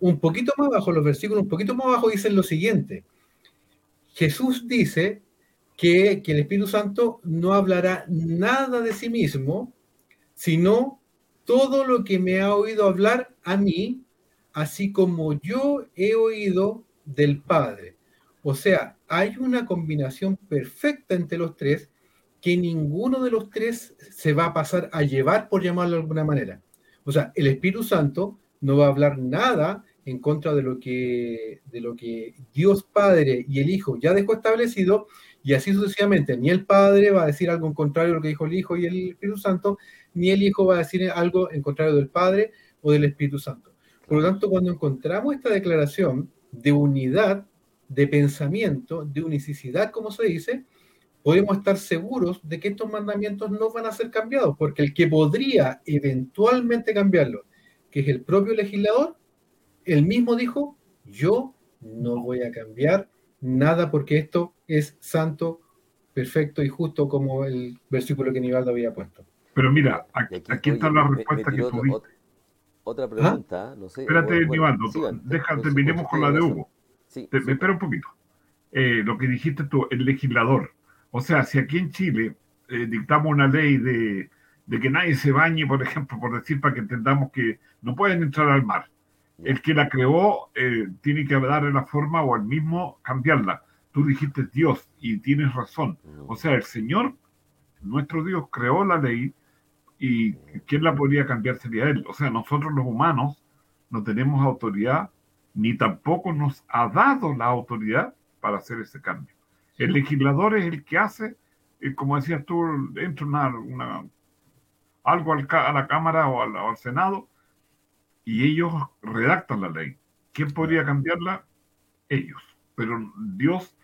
un poquito más abajo, los versículos un poquito más abajo dicen lo siguiente. Jesús dice que, el Espíritu Santo no hablará nada de sí mismo, sino todo lo que me ha oído hablar a mí, así como yo he oído del Padre. O sea, hay una combinación perfecta entre los tres que ninguno de los tres se va a pasar a llevar, por llamarlo de alguna manera. O sea, el Espíritu Santo no va a hablar nada en contra de lo que, de lo que Dios Padre y el Hijo ya dejó establecido, y así sucesivamente. Ni el Padre va a decir algo en contrario a lo que dijo el Hijo y el Espíritu Santo, ni el Hijo va a decir algo en contrario del Padre o del Espíritu Santo. Por lo tanto, cuando encontramos esta declaración de unidad, de pensamiento, de unicidad, como se dice, podemos estar seguros de que estos mandamientos no van a ser cambiados, porque el que podría eventualmente cambiarlos, que es el propio legislador, él mismo dijo, yo no voy a cambiar nada porque esto es santo, perfecto y justo como el versículo que Nivaldo había puesto. Pero mira, aquí, aquí, aquí está oye, la me- me respuesta que tú otra- Otra pregunta, no sé. Espérate, bueno, Nivaldo, sigan, deja, pues, terminemos pues, con la de Hugo. Sí, Te- sí, me espera un poquito. Eh, lo que dijiste tú, el legislador. O sea, si aquí en Chile eh, dictamos una ley de, de que nadie se bañe, por ejemplo, por decir para que entendamos que no pueden entrar al mar. El que la creó eh, tiene que darle la forma o el mismo cambiarla. Tú dijiste Dios y tienes razón. O sea, el Señor, nuestro Dios, creó la ley y ¿quién la podría cambiar sería Él? O sea, nosotros los humanos no tenemos autoridad ni tampoco nos ha dado la autoridad para hacer ese cambio. El legislador es el que hace, eh, como decías tú, entra una, una- algo al a la Cámara o al, o al Senado y ellos redactan la ley. ¿Quién podría cambiarla? Ellos. Pero Dios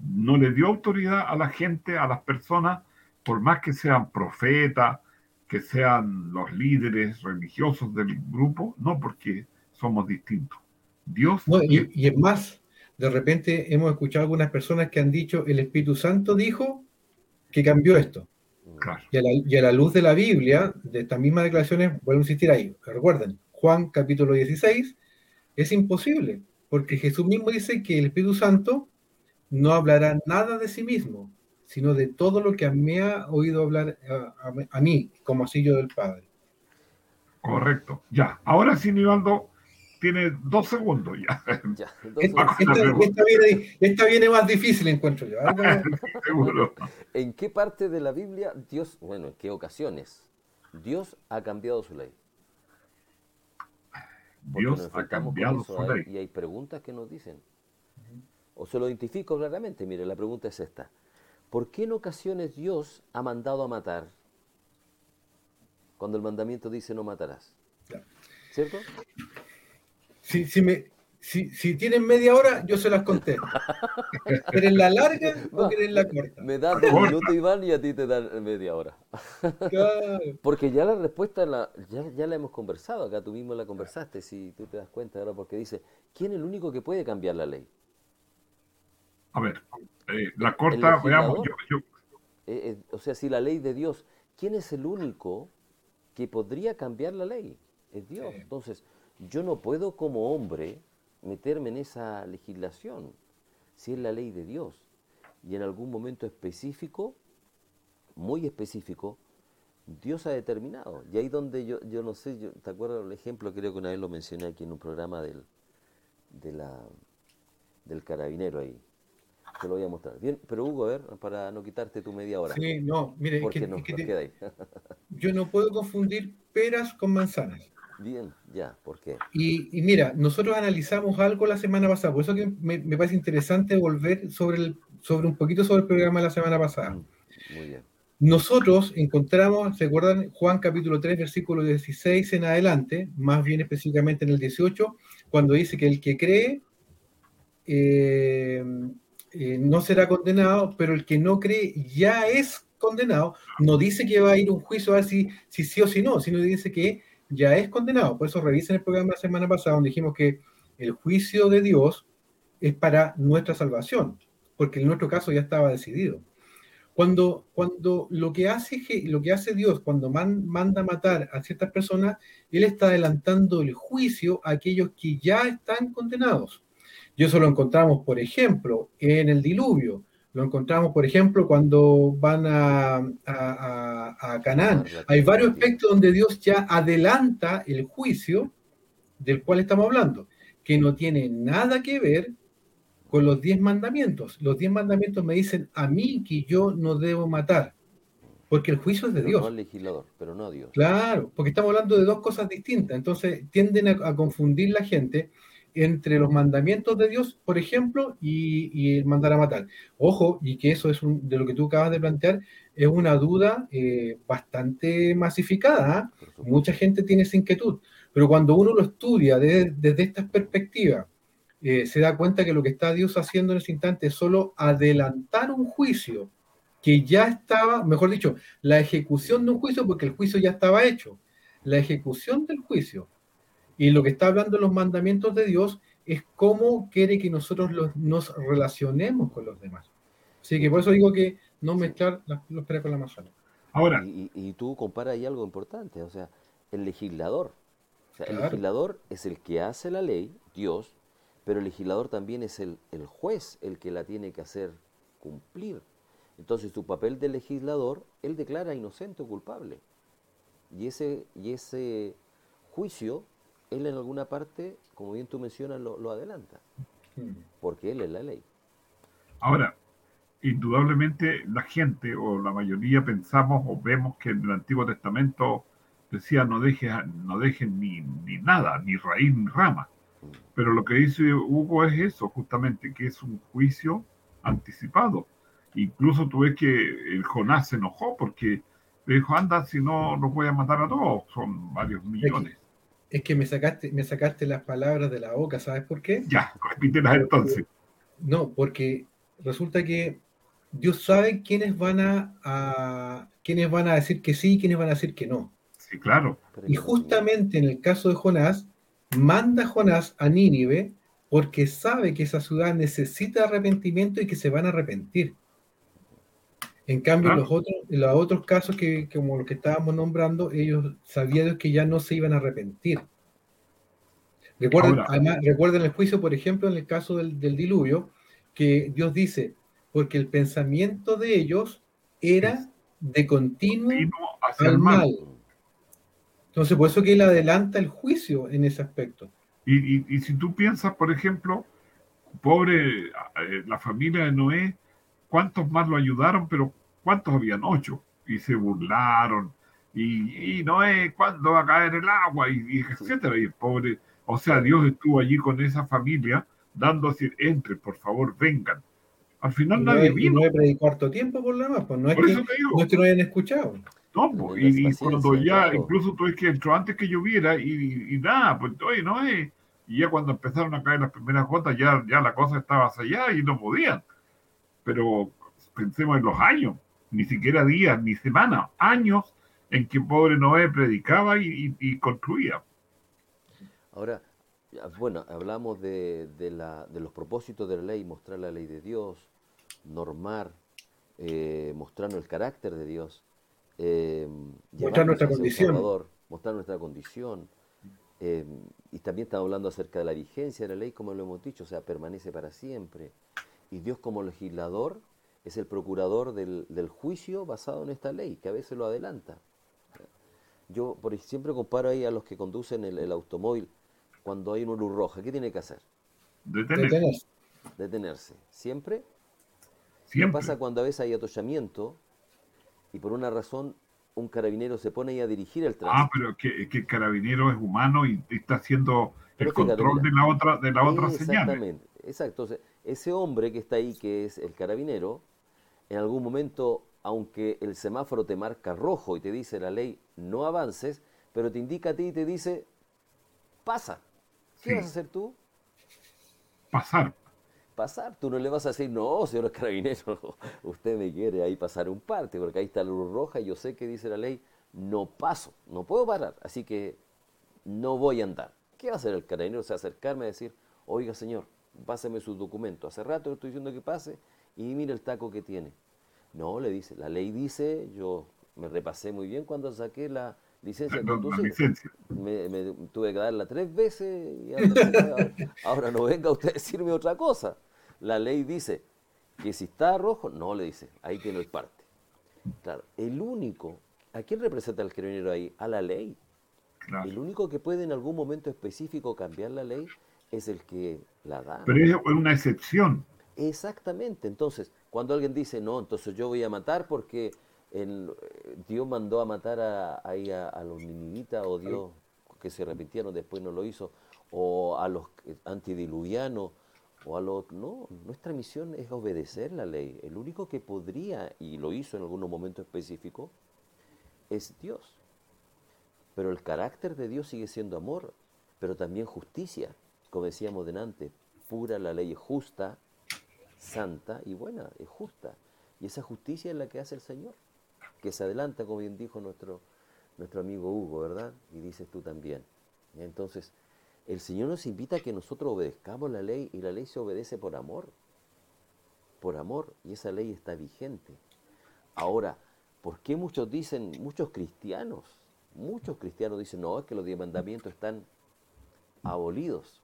no le dio autoridad a la gente, a las personas, por más que sean profetas, que sean los líderes religiosos del grupo, no porque somos distintos. Dios No, y, y es más, de repente hemos escuchado algunas personas que han dicho, el Espíritu Santo dijo que cambió esto. Claro. Y a, la, y a la luz de la Biblia, de estas mismas declaraciones, vuelvo a insistir ahí. Recuerden, Juan capítulo 16, es imposible, porque Jesús mismo dice que el Espíritu Santo no hablará nada de sí mismo, sino de todo lo que me ha oído hablar a, a- a mí, como así yo del Padre. Correcto. Ya. Ahora sí, Nivaldo, tiene dos segundos ya. [LAUGHS] Esta, esta- esta viene, esta viene más difícil, encuentro yo. [LAUGHS] Algo- Seguro. ¿en qué parte de la Biblia Dios, bueno, en qué ocasiones Dios ha cambiado su ley? Porque Dios nos ha enfrentamos con cambiado eso, su ¿eh? ley. Y hay preguntas que nos dicen. O se lo identifico claramente. Mire, la pregunta es esta. ¿Por qué en ocasiones Dios ha mandado a matar cuando el mandamiento dice no matarás? Ya. ¿Cierto? Si, si, me, si, si tienen media hora, yo se las conté. [LAUGHS] ¿Quieren la larga o quieren la corta? Me da dos minutos, Iván, y a ti te dan media hora. Claro. [LAUGHS] Porque ya la respuesta la, ya, ya la hemos conversado, acá tú mismo la conversaste, si tú te das cuenta ahora, porque dice, ¿quién es el único que puede cambiar la ley? A ver, eh, la corta, veamos, yo, yo- Eh, eh, o sea, si la ley de Dios, ¿quién es el único que podría cambiar la ley? Es Dios. Sí. Entonces, yo no puedo como hombre meterme en esa legislación, si es la ley de Dios. Y en algún momento específico, muy específico, Dios ha determinado. Y ahí donde yo, yo no sé, yo, ¿te acuerdas el ejemplo? Creo que una vez lo mencioné aquí en un programa del, de la, del carabinero ahí. Te lo voy a mostrar. Bien, pero Hugo, a ver, para no quitarte tu media hora. Sí, no, mire, es ¿Por que- Nos queda ahí. [LAUGHS] yo no puedo confundir peras con manzanas. Bien, ya, ¿por qué? Y, y mira, nosotros analizamos algo la semana pasada, por eso que me, me parece interesante volver sobre, el, sobre un poquito sobre el programa de la semana pasada. Mm, Muy bien. Nosotros encontramos, ¿se acuerdan? Juan capítulo 3, versículo 16 en adelante, más bien específicamente en el 18, cuando dice que el que cree eh, eh, no será condenado, pero el que no cree ya es condenado. No dice que va a ir un juicio a ver si, si sí o si no, sino dice que ya es condenado. Por eso revisen el programa de la semana pasada donde dijimos que el juicio de Dios es para nuestra salvación, porque en nuestro caso ya estaba decidido. Cuando, cuando lo, que hace, lo que hace Dios, cuando man- manda matar a ciertas personas, Él está adelantando el juicio a aquellos que ya están condenados. Y eso lo encontramos, por ejemplo, en el diluvio. Lo encontramos, por ejemplo, cuando van a, a, a- a Canaán. Hay varios aspectos donde Dios ya adelanta el juicio del cual estamos hablando, que no tiene nada que ver con los diez mandamientos. Los diez mandamientos me dicen a mí que yo no debo matar, porque el juicio es de Pero Dios. no legislador, pero no Dios. Claro, porque estamos hablando de dos cosas distintas, entonces tienden a, a confundir la gente entre los mandamientos de Dios, por ejemplo, y, y el mandar a matar. Ojo, y que eso es un, de lo que tú acabas de plantear, es una duda eh, bastante masificada. ¿ah? Mucha gente tiene esa inquietud, pero cuando uno lo estudia desde, desde esta perspectiva, eh, se da cuenta que lo que está Dios haciendo en ese instante es solo adelantar un juicio que ya estaba, mejor dicho, la ejecución de un juicio, porque el juicio ya estaba hecho, la ejecución del juicio. Y lo que está hablando en los mandamientos de Dios es cómo quiere que nosotros los- nos relacionemos con los demás. Así que por eso digo que no mezclar la- los peras con la manzana. Ahora, Y, y- y tú comparas ahí algo importante, o sea, el legislador. O sea, el legislador es el que hace la ley, Dios, pero el legislador también es el, el juez, el que la tiene que hacer cumplir. Entonces, su papel de legislador, él declara inocente o culpable. Y ese, y ese juicio, él en alguna parte, como bien tú mencionas, lo, lo adelanta, Mm. porque él es la ley. ahora, indudablemente la gente o la mayoría pensamos o vemos que en el Antiguo Testamento decía no dejes, no dejen ni, ni nada, ni raíz ni rama. Pero lo que dice Hugo es eso, justamente, que es un juicio anticipado. Incluso tú ves que el Jonás se enojó porque le dijo, anda, si no los voy a matar a todos, son varios millones. Es que me sacaste, me sacaste las palabras de la boca, ¿sabes por qué? Ya, repítelas entonces. No, porque resulta que Dios sabe quiénes van a, a- quiénes van a decir que sí y quiénes van a decir que no. Sí, claro. Y justamente en el caso de Jonás, manda a Jonás a Nínive porque sabe que esa ciudad necesita arrepentimiento y que se van a arrepentir. En cambio, Claro. los otros, los otros casos que, como los que estábamos nombrando, ellos sabían que ya no se iban a arrepentir. Recuerden, Ahora- además, recuerden el juicio, por ejemplo, en el caso del, del diluvio, que Dios dice, porque el pensamiento de ellos era de continuo Vino hacia el al mal. mal. Entonces, por eso que él adelanta el juicio en ese aspecto. Y, y- y si tú piensas, por ejemplo, pobre eh, la familia de Noé, ¿cuántos más lo ayudaron? Pero ¿cuántos habían? Ocho. Y se burlaron. Y, y Noé, ¿cuándo va a caer el agua? Y, y etcétera. Y el pobre, o sea, Dios estuvo allí con esa familia, dando así, entre, por favor, vengan. Al final Y nadie no, y vino. no he predicado harto tiempo por lo demás, pues no es, Por que, eso te digo. no es que no hayan escuchado. No, No tengas y, cuando ya, claro. incluso tú ves que entró antes que lloviera y, y nada, pues oye, no es. Y ya cuando empezaron a caer las primeras gotas, ya, ya la cosa estaba allá y no podían. Pero pensemos en los años, ni siquiera días, ni semanas, años en que pobre Noé predicaba y, y- y construía. Ahora, bueno, hablamos de, de la, de los propósitos de la ley, mostrar la ley de Dios, normar, eh, mostrarnos el carácter de Dios, eh, llevarnos nuestra condición. Salvador, mostrar nuestra condición. eh, y también estamos hablando acerca de la vigencia de la ley, como lo hemos dicho, o sea, permanece para siempre. Y Dios como legislador es el procurador del, del juicio basado en esta ley, que a veces lo adelanta. Yo por, siempre comparo ahí a los que conducen el, el automóvil cuando hay una luz roja. ¿Qué tiene que hacer? Detener, Detenerse. Detenerse. Siempre. ¿Qué siempre. pasa cuando a veces hay atollamiento y por una razón un carabinero se pone ahí a dirigir el tránsito? Ah, pero que, que el carabinero es humano y está haciendo Pero el fíjate, control de la otra, de la otra señal. Exactamente, exacto. Entonces, ese hombre que está ahí, que es el carabinero, en algún momento, aunque el semáforo te marca rojo y te dice la ley no avances, pero te indica a ti y te dice pasa. ¿Qué Sí. vas a hacer tú? Pasar. Pasar. Tú no le vas a decir, no, señor carabinero, [LAUGHS] usted me quiere ahí pasar un parte, porque ahí está la luz roja y yo sé que dice la ley, no paso, no puedo parar, así que no voy a andar. ¿Qué va a hacer el carabinero? O sea, acercarme a decir, oiga señor, páseme sus documentos. Hace rato le estoy diciendo que pase y mire el taco que tiene. No, le dice, la ley dice, yo me repasé muy bien cuando saqué la licencia [LAUGHS] de conducir. Me, me tuve que darla tres veces y ahora, ahora- [LAUGHS] ahora no venga usted a decirme otra cosa. La ley dice que si está rojo, no le dice, ahí tiene el parte. Claro, el único, ¿a quién representa el carabinero ahí? A la ley. Claro. El único que puede en algún momento específico cambiar la ley es el que la da. Pero es una excepción. Exactamente. Entonces, cuando alguien dice, no, entonces yo voy a matar porque el- Dios mandó a matar a, a, a los ninivitas o Dios, que se arrepintieron después no lo hizo, o a los antidiluvianos, o a los... No, nuestra misión es obedecer la ley. El único que podría, y lo hizo en algún momento específico, es Dios. Pero el carácter de Dios sigue siendo amor, pero también justicia. Como decíamos delante, pura, la ley es justa, santa y buena, es justa. Y esa justicia es la que hace el Señor, que se adelanta, como bien dijo nuestro, nuestro amigo Hugo, ¿verdad? Y dices tú también. Entonces, el Señor nos invita a que nosotros obedezcamos la ley y la ley se obedece por amor. Por amor, y esa ley está vigente. Ahora, ¿por qué muchos dicen, muchos cristianos, muchos cristianos dicen, no, es que los diez mandamientos están abolidos,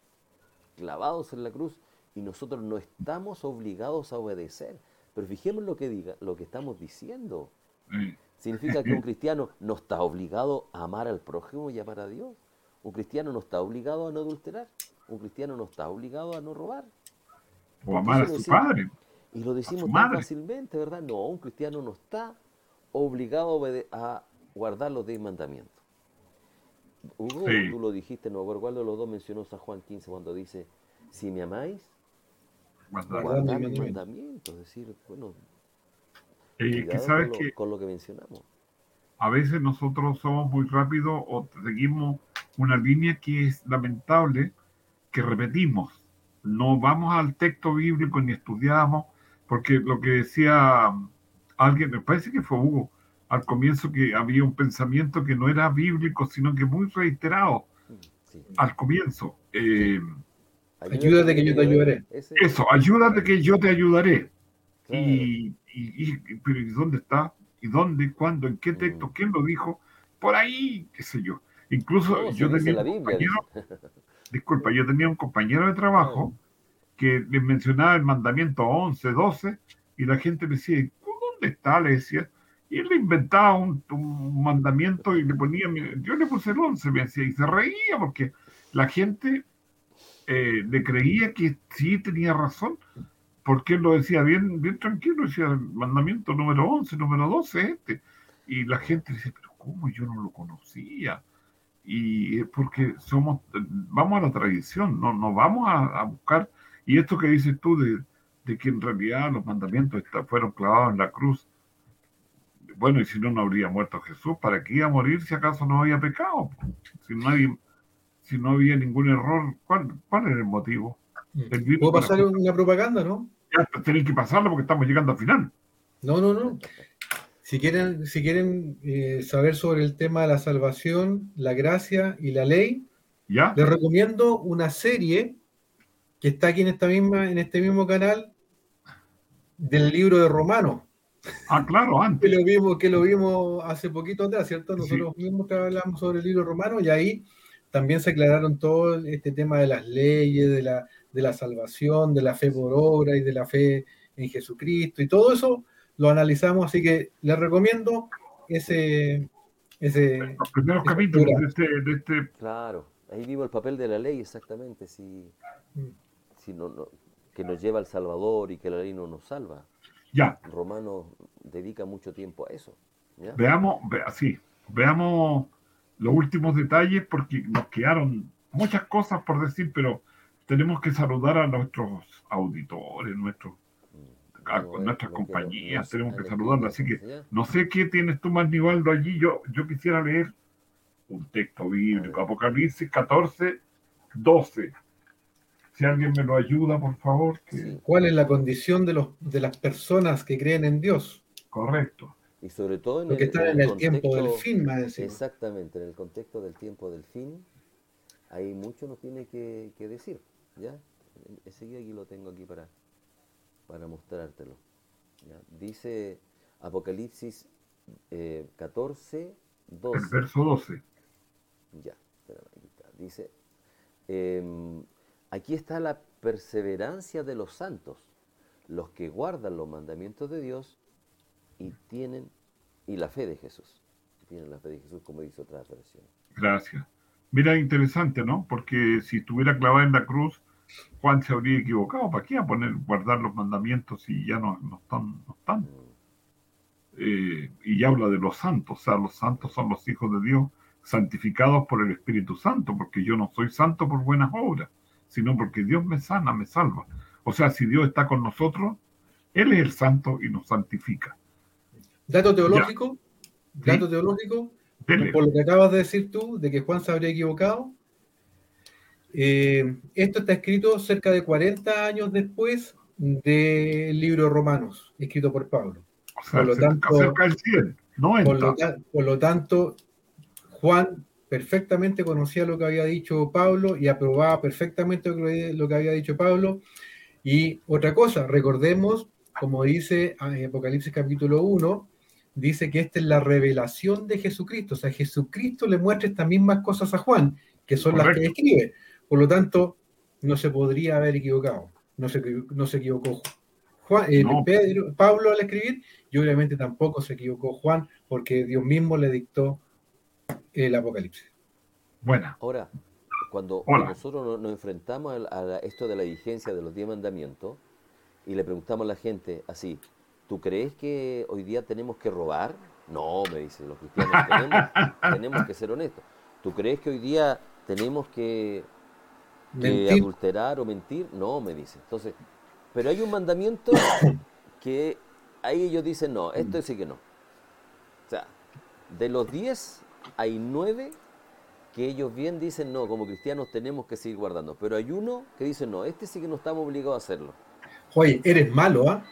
clavados en la cruz, y nosotros no estamos obligados a obedecer? Pero fijemos lo que diga, lo que estamos diciendo. Significa que un [LAUGHS] cristiano no está obligado a amar al prójimo y amar a Dios. Un cristiano no está obligado a no adulterar. Un cristiano no está obligado a no robar. O amar a su padre. Y lo decimos tan fácilmente, ¿verdad? No, un cristiano no está obligado a, guardar los diez mandamientos. Hugo, tú lo dijiste, no ¿cuál de los dos mencionó San Juan 15 cuando dice, si me amáis, guardar mis mandamientos? Es decir, bueno, que sabes con, lo, con lo que mencionamos. A veces nosotros somos muy rápidos o seguimos una línea que es lamentable, que repetimos. No vamos al texto bíblico ni estudiamos, porque lo que decía alguien, me parece que fue Hugo, al comienzo que había un pensamiento que no era bíblico, sino que muy reiterado. Al comienzo. Eh, ayúdate que yo te ayudaré. Eso, ayúdate que yo te ayudaré. Y, y, pero ¿y dónde está? ¿Y dónde? ¿Cuándo? ¿En qué texto? ¿Quién lo dijo? Por ahí, qué sé yo. Incluso yo tenía un compañero, [LAUGHS] disculpa, yo tenía un compañero de trabajo que le mencionaba el mandamiento 11, 12, y la gente le decía, ¿dónde está? Le decía, y él inventaba un, mandamiento y le ponía, yo le puse el 11, me decía, y se reía porque la gente eh, le creía que sí tenía razón, porque él lo decía bien, bien tranquilo, decía el mandamiento número 11, número 12 este. Y la gente dice, pero ¿cómo yo no lo conocía? Y es porque somos, vamos a la tradición, no, no vamos a, buscar, y esto que dices tú de, de que en realidad los mandamientos fueron clavados en la cruz, bueno, y si no, no habría muerto Jesús, ¿para qué iba a morir si acaso no había pecado? Si, no había ningún error, ¿cuál, cuál era el motivo? Mm. ¿Puedo pasar una propaganda, no? Ya tenéis que pasarlo porque estamos llegando al final. No, no, no. Si quieren, si quieren eh, saber sobre el tema de la salvación, la gracia y la ley, ¿Ya? les recomiendo una serie que está aquí en esta misma, en este mismo canal del libro de Romanos. Ah, claro, antes. Que lo vimos, que lo vimos hace poquito atrás, ¿cierto? Nosotros mismos que hablamos sobre el libro romano y ahí también se aclararon todo este tema de las leyes, de la, de la salvación, de la fe por obra y de la fe en Jesucristo y todo eso lo analizamos, así que les recomiendo ese... ese Los primeros capítulos de este, de este, Claro, ahí vivo el papel de la ley exactamente, si, mm. si no, que nos lleva al Salvador y que la ley no nos salva. Ya. Romano dedica mucho tiempo a eso. Veamos, así, veamos los últimos detalles porque nos quedaron muchas cosas por decir, pero tenemos que saludar a nuestros auditores, nuestros con nuestras compañías, tenemos que saludarlas. Así que no sé qué tienes tú, más Nivaldo, allí. Yo, yo quisiera leer un texto bíblico, Apocalipsis 14, 12. Si alguien me lo ayuda, por favor. ¿Cuál es la condición de, los, de las personas que creen en Dios? Correcto. Y sobre todo en Porque el, en el, tiempo del fin, más Exactamente, en el contexto del tiempo del fin, hay mucho nos tiene que, que decir. ¿ya? Ese aquí lo tengo aquí para para mostrártelo. Dice Apocalipsis 14, eh, 12. El verso 12. Ya, aquí está. Dice, em, aquí está la perseverancia de los santos, los que guardan los mandamientos de Dios y tienen, y la fe de Jesús. Tienen la fe de Jesús, como dice otra versión. Gracias. Mira, interesante, ¿no? Porque si estuviera clavada en la cruz, Juan se habría equivocado. ¿Para qué a poner guardar los mandamientos si ya no, están? No están? Eh, y habla de los santos, o sea, los santos son los hijos de Dios, santificados por el Espíritu Santo, porque yo no soy santo por buenas obras, sino porque Dios me sana, me salva. O sea, si Dios está con nosotros, Él es el santo y nos santifica. Dato teológico, dato teológico, Dele. por lo que acabas de decir tú, de que Juan se habría equivocado. eh, esto está escrito cerca de 40 años después del libro Romanos, escrito por Pablo. O sea, por lo cerca, tanto- cerca del 100, 90. Por lo, por lo tanto, Juan perfectamente conocía lo que había dicho Pablo y aprobaba perfectamente lo que, había dicho Pablo. Y otra cosa, recordemos, como dice eh, Apocalipsis capítulo 1, dice que esta es la revelación de Jesucristo. O sea, Jesucristo le muestra estas mismas cosas a Juan, que son las que escribe. Por lo tanto, no se podría haber equivocado. No se, no se equivocó Juan, eh, No. Pedro- Pablo al escribir, y obviamente tampoco se equivocó Juan, porque Dios mismo le dictó el Apocalipsis. Buena. Ahora, cuando Hola. nosotros nos, enfrentamos a, esto de la vigencia de los diez mandamientos y le preguntamos a la gente así, ¿tú crees que hoy día tenemos que robar? No, me dice, los cristianos [LAUGHS] tenemos, tenemos que ser honestos. ¿Tú crees que hoy día tenemos que, que adulterar o mentir? No, me dice. Entonces, pero hay un mandamiento [COUGHS] que ahí ellos dicen, no, esto sí que no. O sea, de los 10 hay 9 que ellos bien dicen, no, como cristianos tenemos que seguir guardando. Pero hay uno que dice, no, este sí que no estamos obligados a hacerlo. Oye, eres malo, ¿ah?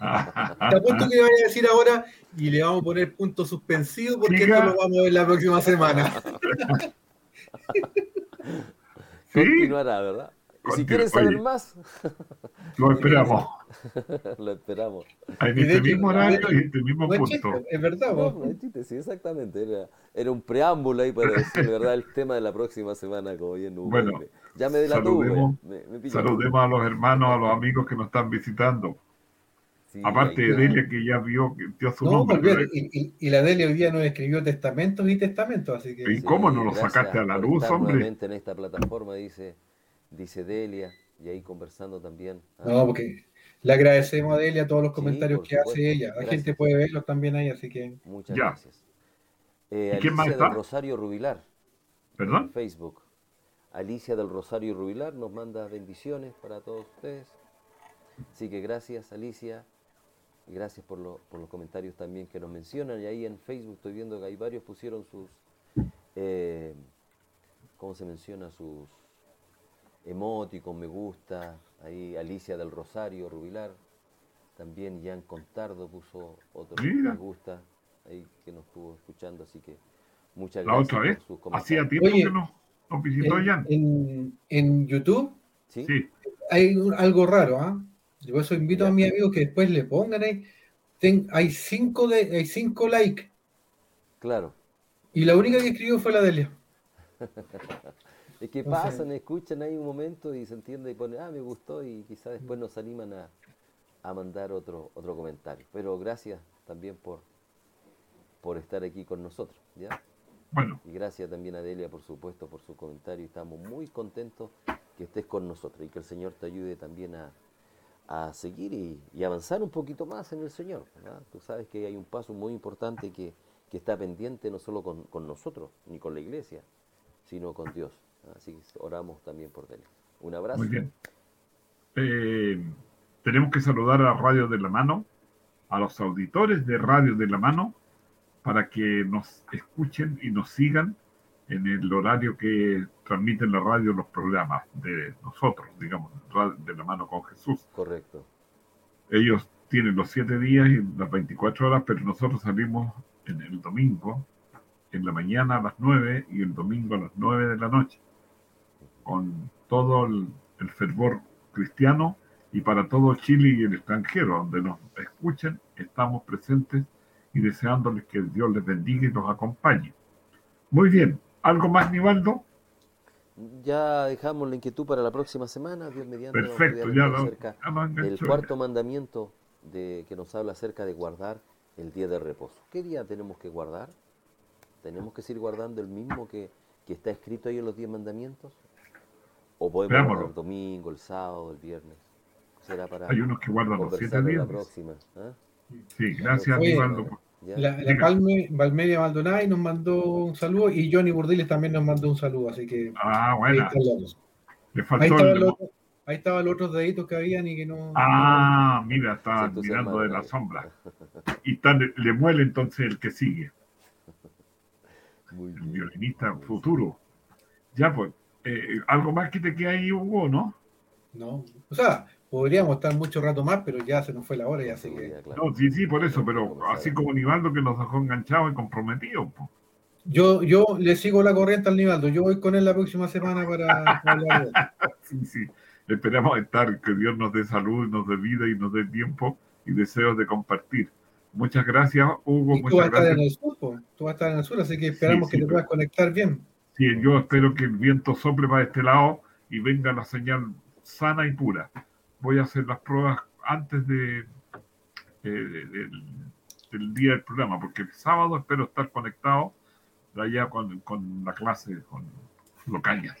[LAUGHS] Te apuesto que vaya a decir ahora y le vamos a poner punto suspensivo porque Siga. esto lo vamos a ver la próxima semana. Sí, [LAUGHS] Continuará, ¿verdad? Y si quieren saber oye. más, [LAUGHS] lo esperamos. [LAUGHS] lo esperamos. En Y este hecho, mismo horario y en este mismo No punto. chiste, es verdad, No, vos. no es chiste, sí, exactamente. Era, era un preámbulo ahí para decir, ¿verdad? El [LAUGHS] tema de la próxima semana, como bien Hugo. Bueno, Me- ya me delató, saludemos- me-. Saludemos a los hermanos, a los amigos que nos están visitando. Sí, Aparte de. Delia, que ya vio que dio su No, nombre. pero- y, y- y la Delia hoy día nos escribió testamentos y testamentos, así que Sí. cómo no lo sacaste a la luz, hombre? en esta plataforma, dice, dice Delia, y ahí conversando también. Ah, no, porque le agradecemos a Delia todos los comentarios que supuesto. hace ella. La Gracias. gente puede verlos también ahí, así que Muchas Ya. gracias. Eh, ¿Y quién más Alicia está? del Rosario Rubilar, en ¿Perdón? Facebook. Alicia del Rosario Rubilar nos manda bendiciones para todos ustedes. Así que gracias, Alicia. Y gracias por, lo- por los comentarios también que nos mencionan. Y ahí en Facebook estoy viendo que hay varios pusieron sus, eh, ¿cómo se menciona? Sus emoticons, me gusta. Ahí Alicia del Rosario Rubilar. También Jan Contardo puso otro Mira. me gusta. Ahí que nos estuvo escuchando. Así que muchas La gracias otra vez. por sus Hacía comentarios. tiempo Oye, que nos, nos visitó en, Jan. en- en YouTube ¿Sí? Sí. hay un- algo raro, ¿ah? Yo por eso invito a mis amigos que después le pongan ahí. Ten- hay cinco de, hay cinco likes Claro. y la única que escribió fue la Delia. [LAUGHS] Es que Entonces- pasan, escuchan ahí un momento y se entiende y ponen, ah, me gustó y quizás después nos animan a, a mandar otro, otro comentario. Pero gracias también por, por estar aquí con nosotros, ¿ya? Bueno, Y gracias también a Delia, por supuesto, por su comentario. Estamos muy contentos que estés con nosotros y que el Señor te ayude también a, a seguir y, y avanzar un poquito más en el Señor. ¿verdad? Tú sabes que hay un paso muy importante que, que está pendiente no solo con, con nosotros, ni con la iglesia, sino con Dios. Así que oramos también por Delia. Un abrazo. muy bien. Eh, tenemos que saludar a Radio de la Mano, a los auditores de Radio de la Mano, para que nos escuchen y nos sigan en el horario que transmiten la radio los programas de nosotros, digamos, de la Mano con Jesús. Correcto. ellos tienen los siete días y las 24 horas, pero nosotros salimos en el domingo, en la mañana a las 9 y el domingo a las 9 de la noche, con todo el, el fervor cristiano y para todo Chile y el extranjero, donde nos escuchen, estamos presentes y deseándoles que Dios les bendiga y los acompañe. Muy bien, ¿algo más, Nivaldo? Ya dejamos la inquietud para la próxima semana. Dios mediante. Perfecto, ya lo, acerca ya del cuarto mandamiento de, que nos habla acerca de guardar el día de reposo. ¿Qué día tenemos que guardar? ¿Tenemos que seguir guardando el mismo que, que está escrito ahí en los diez mandamientos? ¿O podemos Veámoslo. el domingo, el sábado, el viernes? Será para Hay unos que guardan los siete conversarlo la días. próxima. ¿ah? Sí, gracias, Oye. La, la. Palme, Valmeria Maldonado nos mandó un saludo y Johnny Burdiles también nos mandó un saludo, así que Ah. Le Ahí faltó estaban el... los, otros- ahí estaban los otros deditos que habían y que no. Ah, mira, está entusiasmaron mirando de la sombra. Y está- le muele entonces el que sigue, Muy el bien. violinista futuro. Ya, pues, eh, algo más que te queda ahí, Hugo, ¿no? No. O sea, podríamos estar mucho rato más, pero ya se nos fue la hora y así que. No, sí, sí, por eso, pero así como Nivaldo que nos dejó enganchados y comprometidos. po. Yo, yo le sigo la corriente al Nivaldo. Yo voy con él la próxima semana para, para [LAUGHS] hablar de él. Sí, sí. Esperamos estar, que Dios nos dé salud, nos dé vida y nos dé tiempo y deseos de compartir. Muchas gracias, Hugo. Y tú vas a Muchas estar en gracias. el sur, po. tú vas a estar en el sur, así que esperamos Sí, sí, que te pero- puedas conectar bien. Sí, yo espero que el viento sople para este lado y venga la señal sana y pura. Voy a hacer las pruebas antes de, eh, de- del, del día del programa, porque el sábado espero estar conectado de allá con, con la clase, con Locaña.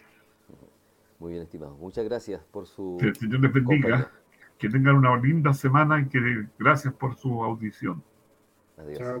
Muy bien, estimado. Muchas gracias por su Que el Señor les bendiga, compañía. que tengan una linda semana y que gracias por su audición. Adiós. Chao,